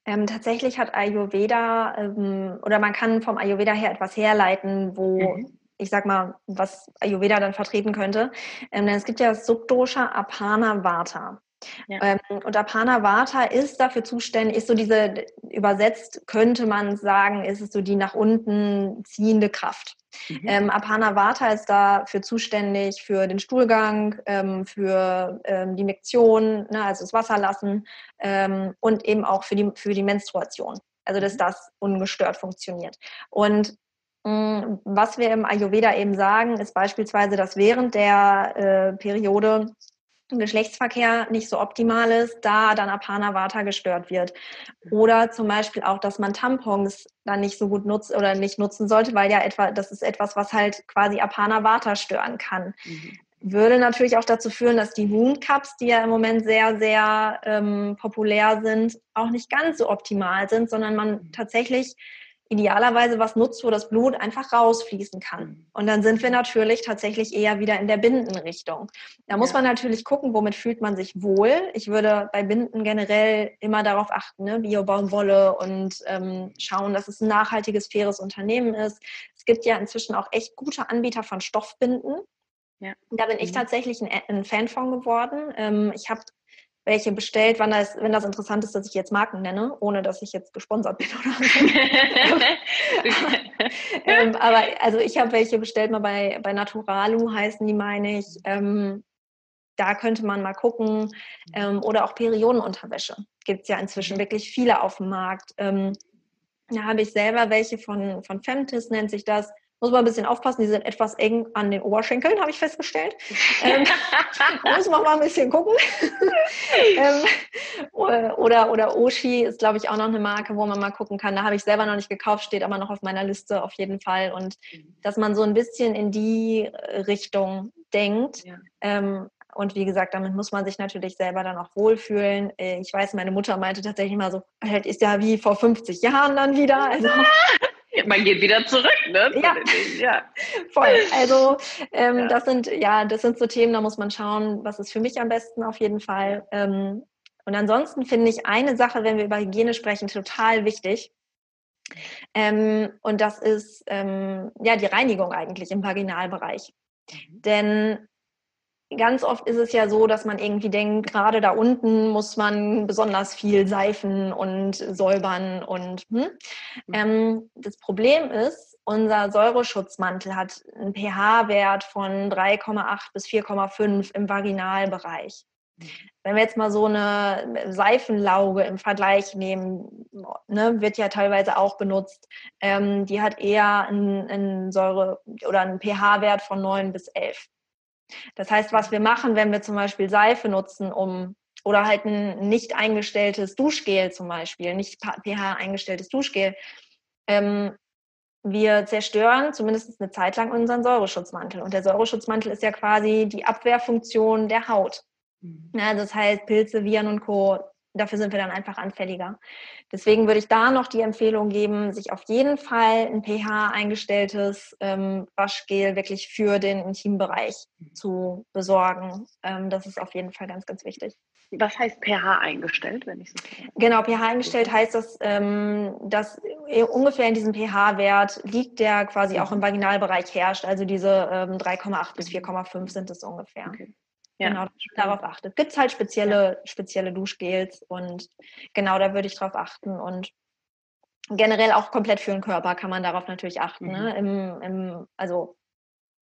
Ähm, tatsächlich hat Ayurveda ähm, oder man kann vom Ayurveda her etwas herleiten, wo mhm. ich sag mal, was Ayurveda dann vertreten könnte. Ähm, denn es gibt ja Subdosha Apana Vata. Ja. Ähm, und Apana Vata ist dafür zuständig, ist so diese, übersetzt könnte man sagen, ist es so die nach unten ziehende Kraft. Mhm. Ähm, Apana Vata ist dafür zuständig für den Stuhlgang, ähm, für ähm, die Miktion, ne, also das Wasserlassen ähm, und eben auch für die, für die Menstruation. Also dass mhm. das ungestört funktioniert. Und mh, mm, was wir im Ayurveda eben sagen, ist beispielsweise, dass während der äh, Periode Geschlechtsverkehr nicht so optimal ist, da dann Apana Vata gestört wird. Oder zum Beispiel auch, dass man Tampons dann nicht so gut nutzt oder nicht nutzen sollte, weil ja etwa, das ist etwas, was halt quasi Apana Vata stören kann. Mhm. Würde natürlich auch dazu führen, dass die Wound Cups, die ja im Moment sehr, sehr ähm, populär sind, auch nicht ganz so optimal sind, sondern man mhm. tatsächlich idealerweise was nutzt, wo das Blut einfach rausfließen kann. Und dann sind wir natürlich tatsächlich eher wieder in der Bindenrichtung. Da muss ja. man natürlich gucken, womit fühlt man sich wohl. Ich würde bei Binden generell immer darauf achten, ne? Bio-Baumwolle und ähm, schauen, dass es ein nachhaltiges, faires Unternehmen ist. Es gibt ja inzwischen auch echt gute Anbieter von Stoffbinden. Ja. Da bin ich mhm. tatsächlich ein, ein Fan von geworden. Ähm, ich habe welche bestellt, wann das, wenn das interessant ist, dass ich jetzt Marken nenne, ohne dass ich jetzt gesponsert bin oder so. ähm, aber also ich habe welche bestellt, mal bei, bei Naturalu heißen die, meine ich. Ähm, da könnte man mal gucken. Ähm, oder auch Periodenunterwäsche. Gibt es ja inzwischen mhm. wirklich viele auf dem Markt. Ähm, da habe ich selber welche von, von Femtis, nennt sich das. Muss man ein bisschen aufpassen, die sind etwas eng an den Oberschenkeln, habe ich festgestellt. ähm, muss man mal ein bisschen gucken. ähm, oder, oder Oshi ist, glaube ich, auch noch eine Marke, wo man mal gucken kann. Da habe ich selber noch nicht gekauft, steht aber noch auf meiner Liste auf jeden Fall. Und dass man so ein bisschen in die Richtung denkt. Ja. Ähm, und wie gesagt, damit muss man sich natürlich selber dann auch wohlfühlen. Äh, ich weiß, meine Mutter meinte tatsächlich mal so, halt ist ja wie vor 50 Jahren dann wieder. Also Man geht wieder zurück, ne? Ja, ja. voll. Also ähm, ja. das sind ja, das sind so Themen, da muss man schauen, was ist für mich am besten auf jeden Fall. Ähm, und ansonsten finde ich eine Sache, wenn wir über Hygiene sprechen, total wichtig. Ähm, und das ist ähm, ja die Reinigung eigentlich im Vaginalbereich. Mhm. Denn ganz oft ist es ja so, dass man irgendwie denkt, gerade da unten muss man besonders viel seifen und säubern und hm. Mhm. ähm, das Problem ist, unser Säureschutzmantel hat einen pH-Wert von 3,8 bis 4,5 im Vaginalbereich. Mhm. Wenn wir jetzt mal so eine Seifenlauge im Vergleich nehmen, ne, wird ja teilweise auch benutzt, ähm, die hat eher einen, einen Säure- oder einen pH-Wert von 9 bis 11. Das heißt, was wir machen, wenn wir zum Beispiel Seife nutzen, um oder halt ein nicht eingestelltes Duschgel zum Beispiel, nicht pH eingestelltes Duschgel, ähm, wir zerstören zumindest eine Zeit lang unseren Säureschutzmantel. Und der Säureschutzmantel ist ja quasi die Abwehrfunktion der Haut. Mhm. Ja, das heißt, Pilze, Viren und Co dafür sind wir dann einfach anfälliger. Deswegen würde ich da noch die Empfehlung geben, sich auf jeden Fall ein pH eingestelltes ähm, Waschgel wirklich für den Intimbereich zu besorgen. Ähm, das ist auf jeden Fall ganz, ganz wichtig. Was heißt pH eingestellt, wenn ich so Genau, pH eingestellt heißt, dass, ähm, dass ungefähr in diesem pH-Wert liegt, der quasi auch im Vaginalbereich herrscht. Also diese ähm, 3,8 bis 4,5 sind es ungefähr. Okay. Ja. Genau, darauf achtet. Gibt es halt spezielle, ja. spezielle Duschgels und genau da würde ich drauf achten. Und generell auch komplett für den Körper kann man darauf natürlich achten. Ne? Mhm. Ne? Im, im, also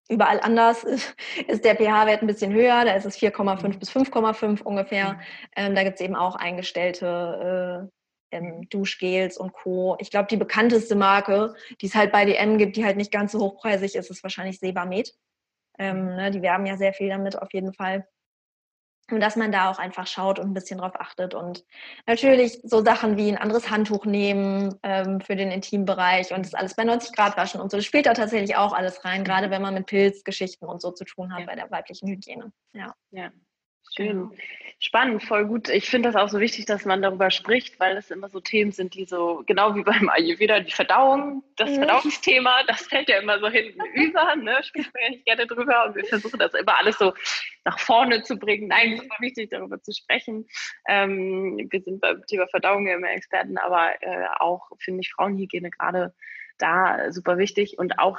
überall anders ist der pH-Wert ein bisschen höher, da ist es 4,5 mhm. bis 5,5 ungefähr. Mhm. Ähm, da gibt es eben auch eingestellte ähm, Duschgels und Co. Ich glaube, die bekannteste Marke, die es halt bei DM gibt, die halt nicht ganz so hochpreisig ist, ist wahrscheinlich Sebamed. Ähm, ne, die werben ja sehr viel damit auf jeden Fall. Und dass man da auch einfach schaut und ein bisschen drauf achtet. Und natürlich so Sachen wie ein anderes Handtuch nehmen ähm, für den Intimbereich und das alles bei 90 Grad waschen und so. Das spielt da tatsächlich auch alles rein, gerade wenn man mit Pilzgeschichten und so zu tun hat ja. bei der weiblichen Hygiene. Ja. ja. Schön. Genau. Spannend, voll gut. Ich finde das auch so wichtig, dass man darüber spricht, weil das immer so Themen sind, die so, genau wie beim Ayurveda, die Verdauung, das mhm. Verdauungsthema, das fällt ja immer so hinten über, ne? spricht man ja nicht gerne drüber und wir versuchen das immer alles so nach vorne zu bringen. Nein, es ist wichtig, darüber zu sprechen. Ähm, wir sind beim Thema Verdauung ja immer Experten, aber äh, auch, finde ich, Frauenhygiene gerade da super wichtig und auch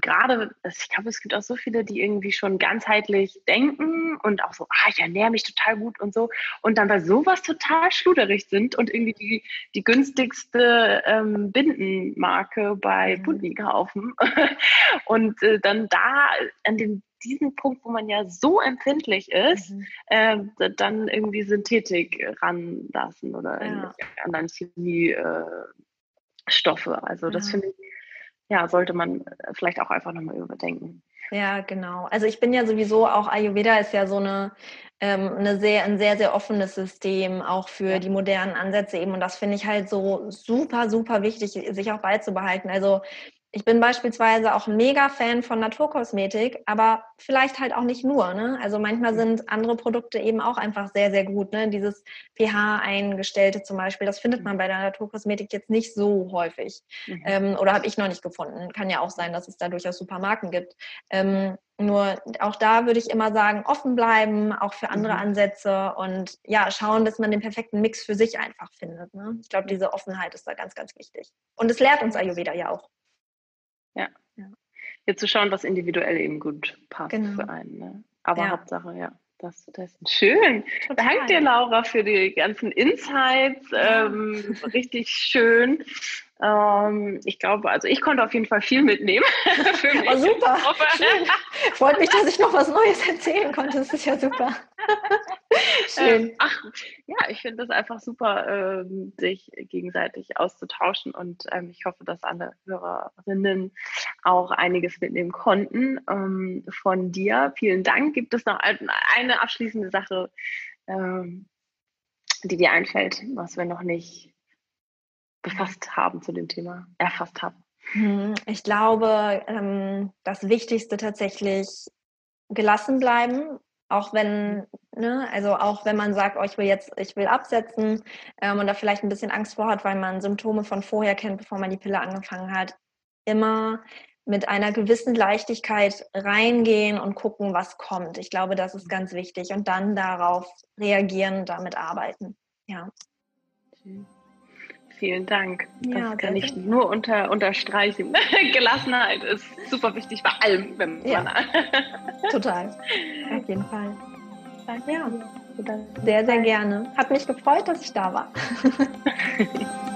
gerade, ich glaube, es gibt auch so viele, die irgendwie schon ganzheitlich denken und auch so, ah, ich ernähre mich total gut und so und dann bei sowas total schluderig sind und irgendwie die, die günstigste ähm, Bindenmarke bei mhm. Putin kaufen und äh, dann da an dem diesen Punkt, wo man ja so empfindlich ist, mhm. äh, dann irgendwie Synthetik ranlassen oder ja. anderen Chemie äh, Stoffe. Also das finde ich, ja, sollte man vielleicht auch einfach nochmal überdenken. Ja, genau. Also ich bin ja sowieso auch Ayurveda ist ja so eine, ähm, eine sehr, ein sehr, sehr offenes System auch für ja. die modernen Ansätze eben. Und das finde ich halt so super, super wichtig, sich auch beizubehalten. Also ich bin beispielsweise auch mega Fan von Naturkosmetik, aber vielleicht halt auch nicht nur. Ne? Also manchmal sind andere Produkte eben auch einfach sehr, sehr gut. Ne? Dieses pH-eingestellte zum Beispiel, das findet man bei der Naturkosmetik jetzt nicht so häufig. Mhm. Ähm, oder habe ich noch nicht gefunden. Kann ja auch sein, dass es da durchaus super Marken gibt. Ähm, nur auch da würde ich immer sagen, offen bleiben, auch für andere mhm. Ansätze und ja, schauen, dass man den perfekten Mix für sich einfach findet. Ne? Ich glaube, diese Offenheit ist da ganz, ganz wichtig. Und es lehrt uns Ayurveda ja auch. Ja. ja. Jetzt zu schauen, was individuell eben gut passt genau. für einen. Ne? Aber ja. Hauptsache, ja. Das, das ist schön. Total. Danke dir, Laura, für die ganzen Insights. Ja. Ähm, richtig schön. Ähm, ich glaube, also ich konnte auf jeden Fall viel mitnehmen. Oh, super. Freut mich, dass ich noch was Neues erzählen konnte. Das ist ja super. Schön. Ach, ja, ich finde es einfach super, ähm, sich gegenseitig auszutauschen und ähm, ich hoffe, dass alle Hörerinnen auch einiges mitnehmen konnten ähm, von dir. Vielen Dank. Gibt es noch eine abschließende Sache, die dir einfällt, was wir noch nicht befasst haben zu dem Thema, erfasst haben? Hm, ich glaube, das Wichtigste tatsächlich gelassen bleiben, auch wenn, ne, also auch wenn man sagt, oh, ich will jetzt, ich will absetzen ähm, und da vielleicht ein bisschen Angst vor hat, weil man Symptome von vorher kennt, bevor man die Pille angefangen hat, immer mit einer gewissen Leichtigkeit reingehen und gucken, was kommt. Ich glaube, das ist ganz wichtig und dann darauf reagieren, damit arbeiten. Ja. Okay. Vielen Dank. Ja, das kann ich nur unter, unterstreichen. Gelassenheit ist super wichtig bei allem, wenn man. Ja. Total. Auf jeden Fall. Ja, sehr, sehr gerne. Hat mich gefreut, dass ich da war.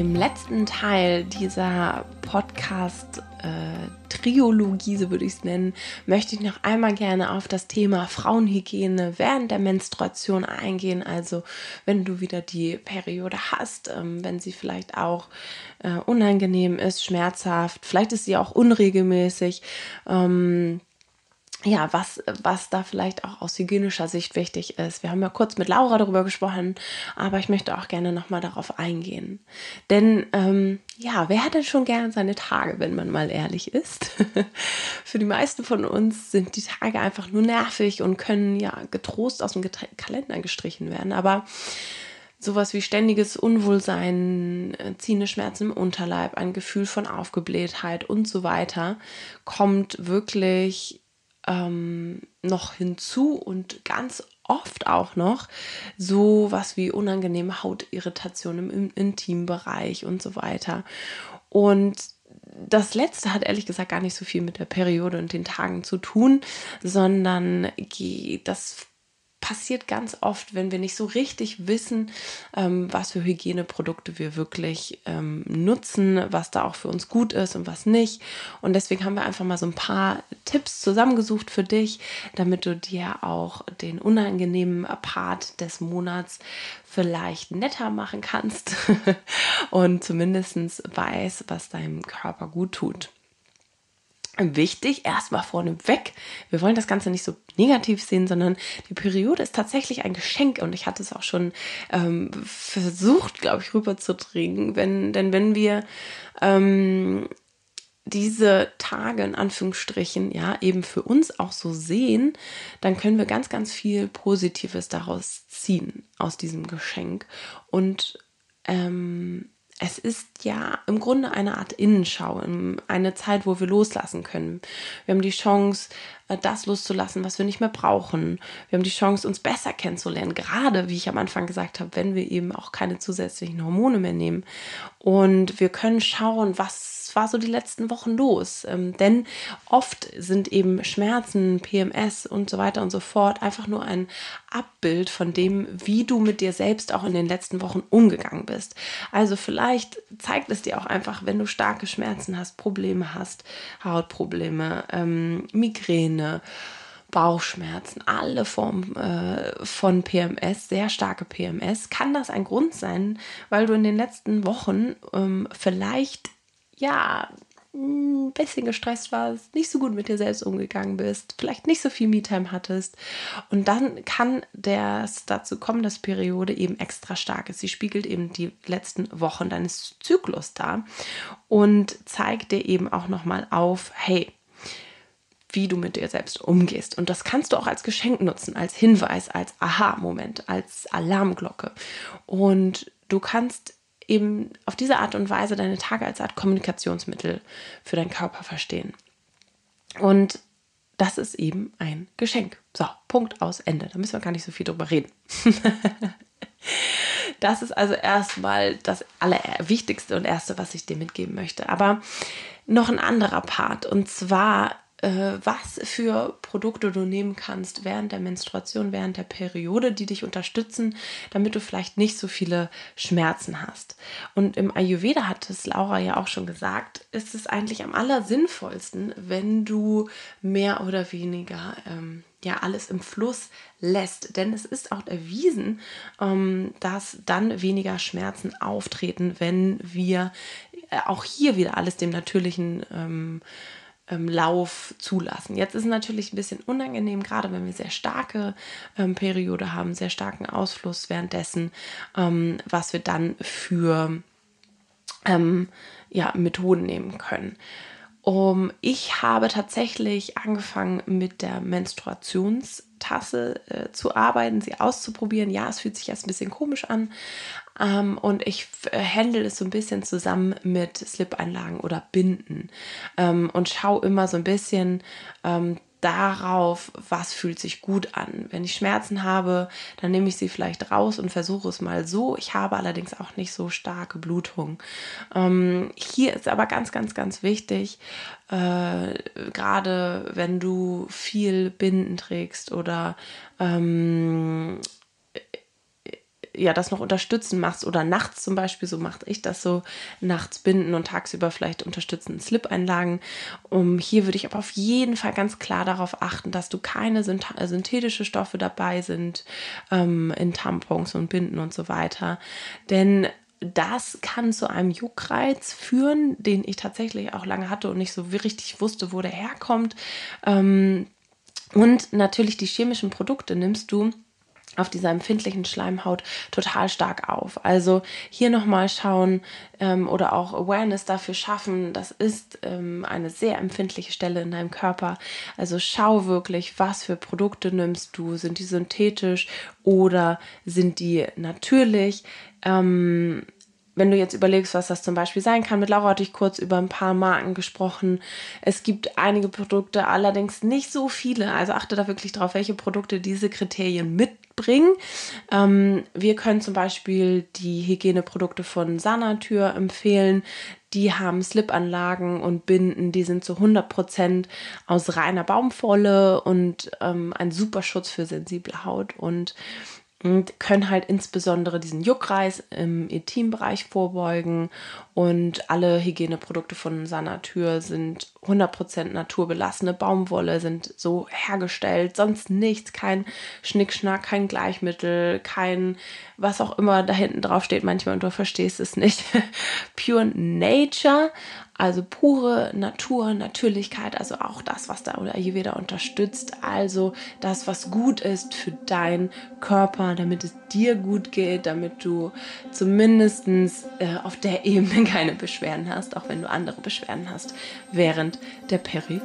dem letzten Teil dieser Podcast-Triologie, äh, so würde ich es nennen, möchte ich noch einmal gerne auf das Thema Frauenhygiene während der Menstruation eingehen. Also wenn du wieder die Periode hast, ähm, wenn sie vielleicht auch äh, unangenehm ist, schmerzhaft, vielleicht ist sie auch unregelmäßig. Ähm, ja, was, was da vielleicht auch aus hygienischer Sicht wichtig ist. Wir haben ja kurz mit Laura darüber gesprochen, aber ich möchte auch gerne nochmal darauf eingehen. Denn ähm, ja, wer hat denn schon gerne seine Tage, wenn man mal ehrlich ist? Für die meisten von uns sind die Tage einfach nur nervig und können ja getrost aus dem Kalender gestrichen werden. Aber sowas wie ständiges Unwohlsein, äh, ziehende Schmerzen im Unterleib, ein Gefühl von Aufgeblähtheit und so weiter, kommt wirklich ähm, noch hinzu und ganz oft auch noch so was wie unangenehme Hautirritation im Intimbereich und so weiter. Und das letzte hat ehrlich gesagt gar nicht so viel mit der Periode und den Tagen zu tun, sondern das passiert ganz oft, wenn wir nicht so richtig wissen, ähm, was für Hygieneprodukte wir wirklich ähm, nutzen, was da auch für uns gut ist und was nicht. Und deswegen haben wir einfach mal so ein paar Tipps zusammengesucht für dich, damit du dir auch den unangenehmen Part des Monats vielleicht netter machen kannst und zumindest weiß, was deinem Körper gut tut wichtig, erstmal vorneweg, wir wollen das Ganze nicht so negativ sehen, sondern die Periode ist tatsächlich ein Geschenk. Und ich hatte es auch schon ähm, versucht, glaube ich, rüberzudringen, wenn, denn wenn wir ähm, diese Tage in Anführungsstrichen ja eben für uns auch so sehen, dann können wir ganz, ganz viel Positives daraus ziehen aus diesem Geschenk. Und ähm, es ist ja im Grunde eine Art Innenschau, eine Zeit, wo wir loslassen können. Wir haben die Chance, äh, das loszulassen, was wir nicht mehr brauchen. Wir haben die Chance, uns besser kennenzulernen, gerade wie ich am Anfang gesagt habe, wenn wir eben auch keine zusätzlichen Hormone mehr nehmen. Und wir können schauen, was war so die letzten Wochen los? Ähm, denn oft sind eben Schmerzen, PMS und so weiter und so fort einfach nur ein Abbild von dem, wie du mit dir selbst auch in den letzten Wochen umgegangen bist. Also vielleicht zeigt es dir auch einfach, wenn du starke Schmerzen hast, Probleme hast, Hautprobleme, ähm, Migräne, Bauchschmerzen, alle Formen äh, von PMS, sehr starke PMS, kann das ein Grund sein, weil du in den letzten Wochen ähm, vielleicht ja, ein bisschen gestresst warst, nicht so gut mit dir selbst umgegangen bist, vielleicht nicht so viel Me-Time hattest. Und dann kann das dazu kommen, dass Periode eben extra stark ist. Sie spiegelt eben die letzten Wochen deines Zyklus dar und zeigt dir eben auch nochmal auf, hey, wie du mit dir selbst umgehst. Und das kannst du auch als Geschenk nutzen, als Hinweis, als Aha-Moment, als Alarmglocke. Und du kannst eben auf diese Art und Weise deine Tage als Art Kommunikationsmittel für deinen Körper verstehen. Und das ist eben ein Geschenk. So, Punkt aus Ende. Da müssen wir gar nicht so viel drüber reden. das ist also erstmal das Allerwichtigste und Erste, was ich dir mitgeben möchte. Aber noch ein anderer Part. Und zwar was für Produkte du nehmen kannst während der Menstruation, während der Periode, die dich unterstützen, damit du vielleicht nicht so viele Schmerzen hast. Und im Ayurveda hat es Laura ja auch schon gesagt, ist es eigentlich am allersinnvollsten, wenn du mehr oder weniger ähm, ja alles im Fluss lässt. Denn es ist auch erwiesen, ähm, dass dann weniger Schmerzen auftreten, wenn wir äh, auch hier wieder alles dem natürlichen ähm, ähm, Lauf zulassen. Jetzt ist natürlich ein bisschen unangenehm, gerade wenn wir sehr starke ähm, Periode haben, sehr starken Ausfluss währenddessen, ähm, was wir dann für ähm, ja, Methoden nehmen können. Um, ich habe tatsächlich angefangen mit der Menstruationstasse äh, zu arbeiten, sie auszuprobieren. Ja, es fühlt sich erst ein bisschen komisch an, ähm, und ich äh, handle es so ein bisschen zusammen mit Slip-Einlagen oder Binden ähm, und schaue immer so ein bisschen ähm, darauf, was fühlt sich gut an. Wenn ich Schmerzen habe, dann nehme ich sie vielleicht raus und versuche es mal so. Ich habe allerdings auch nicht so starke Blutung. Ähm, hier ist aber ganz, ganz, ganz wichtig, äh, gerade wenn du viel Binden trägst oder ähm, ja das noch unterstützen machst oder nachts zum Beispiel, so mache ich das so, nachts binden und tagsüber vielleicht unterstützen Slip-Einlagen. Um, hier würde ich aber auf jeden Fall ganz klar darauf achten, dass du keine synthetische Stoffe dabei sind ähm, in Tampons und Binden und so weiter. Denn das kann zu einem Juckreiz führen, den ich tatsächlich auch lange hatte und nicht so richtig wusste, wo der herkommt. Ähm, und natürlich die chemischen Produkte nimmst du auf dieser empfindlichen Schleimhaut total stark auf. Also hier nochmal schauen ähm, oder auch Awareness dafür schaffen, das ist ähm, eine sehr empfindliche Stelle in deinem Körper. Also schau wirklich, was für Produkte nimmst du. Sind die synthetisch oder sind die natürlich? Ähm, wenn du jetzt überlegst, was das zum Beispiel sein kann, mit Laura hatte ich kurz über ein paar Marken gesprochen. Es gibt einige Produkte, allerdings nicht so viele. Also achte da wirklich drauf, welche Produkte diese Kriterien mitbringen. Ähm, wir können zum Beispiel die Hygieneprodukte von Sanatür empfehlen. die haben Slipanlagen und Binden, die sind zu 100% aus reiner Baumwolle und ähm, ein super Schutz für sensible Haut und und können halt insbesondere diesen Juckreis im Intimbereich vorbeugen und alle Hygieneprodukte von Sanatur sind 100% naturbelassene Baumwolle, sind so hergestellt, sonst nichts, kein Schnickschnack, kein Gleichmittel, kein was auch immer da hinten drauf steht. Manchmal und du verstehst es nicht. Pure Nature, also pure Natur, Natürlichkeit, also auch das, was da oder Ayurveda unterstützt, also das, was gut ist für deinen Körper, damit es dir gut geht, damit du zumindest äh, auf der Ebene keine Beschwerden hast, auch wenn du andere Beschwerden hast während der Periode.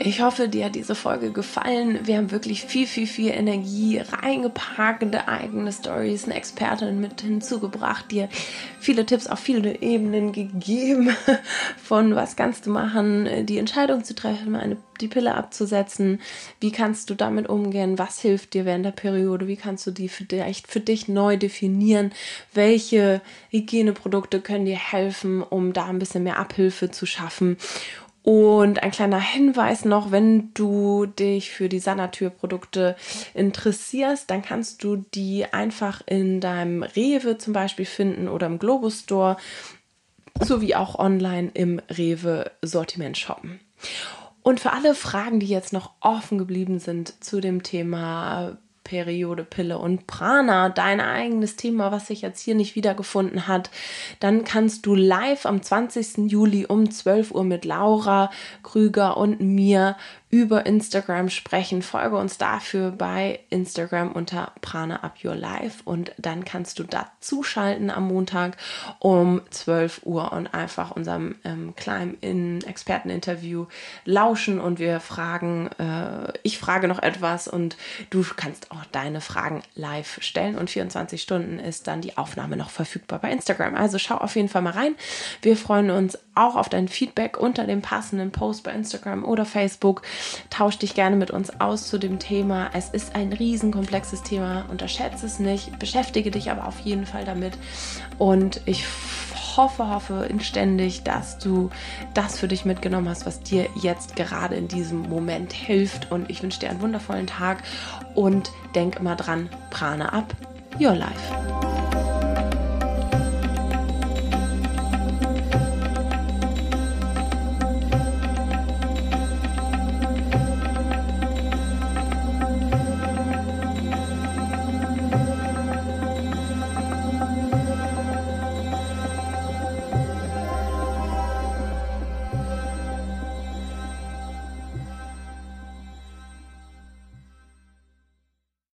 Ich hoffe, dir hat diese Folge gefallen. Wir haben wirklich viel, viel, viel Energie reingepackt, eigene Stories, eine Expertin mit hinzugebracht, dir viele Tipps auf viele Ebenen gegeben, von was kannst du machen, die Entscheidung zu treffen, eine, die Pille abzusetzen, wie kannst du damit umgehen, was hilft dir während der Periode, wie kannst du die dich, für dich neu definieren, welche Hygieneprodukte können dir helfen, um da ein bisschen mehr Abhilfe zu schaffen. Und ein kleiner Hinweis noch, wenn du dich für die Sanatür-Produkte interessierst, dann kannst du die einfach in deinem Rewe zum Beispiel finden oder im Globus Store sowie auch online im Rewe Sortiment shoppen. Und für alle Fragen, die jetzt noch offen geblieben sind zu dem Thema Periode, Pille und Prana, dein eigenes Thema, was sich jetzt hier nicht wiedergefunden hat, dann kannst du live am 20. Juli um 12 Uhr mit Laura Krüger und mir über Instagram sprechen. Folge uns dafür bei Instagram unter Prana Up Your Life und dann kannst du da zuschalten am Montag um 12 Uhr und einfach unserem ähm, kleinen Experteninterview lauschen und wir fragen, äh, ich frage noch etwas und du kannst auch deine Fragen live stellen und 24 Stunden ist dann die Aufnahme noch verfügbar bei Instagram. Also schau auf jeden Fall mal rein. Wir freuen uns auch auf dein Feedback unter dem passenden Post bei Instagram oder Facebook. Tausch dich gerne mit uns aus zu dem Thema. Es ist ein riesenkomplexes Thema, unterschätze es nicht, beschäftige dich aber auf jeden Fall damit. Und ich hoffe, hoffe inständig, dass du das für dich mitgenommen hast, was dir jetzt gerade in diesem Moment hilft. Und ich wünsche dir einen wundervollen Tag und denk immer dran, Prana ab, your life.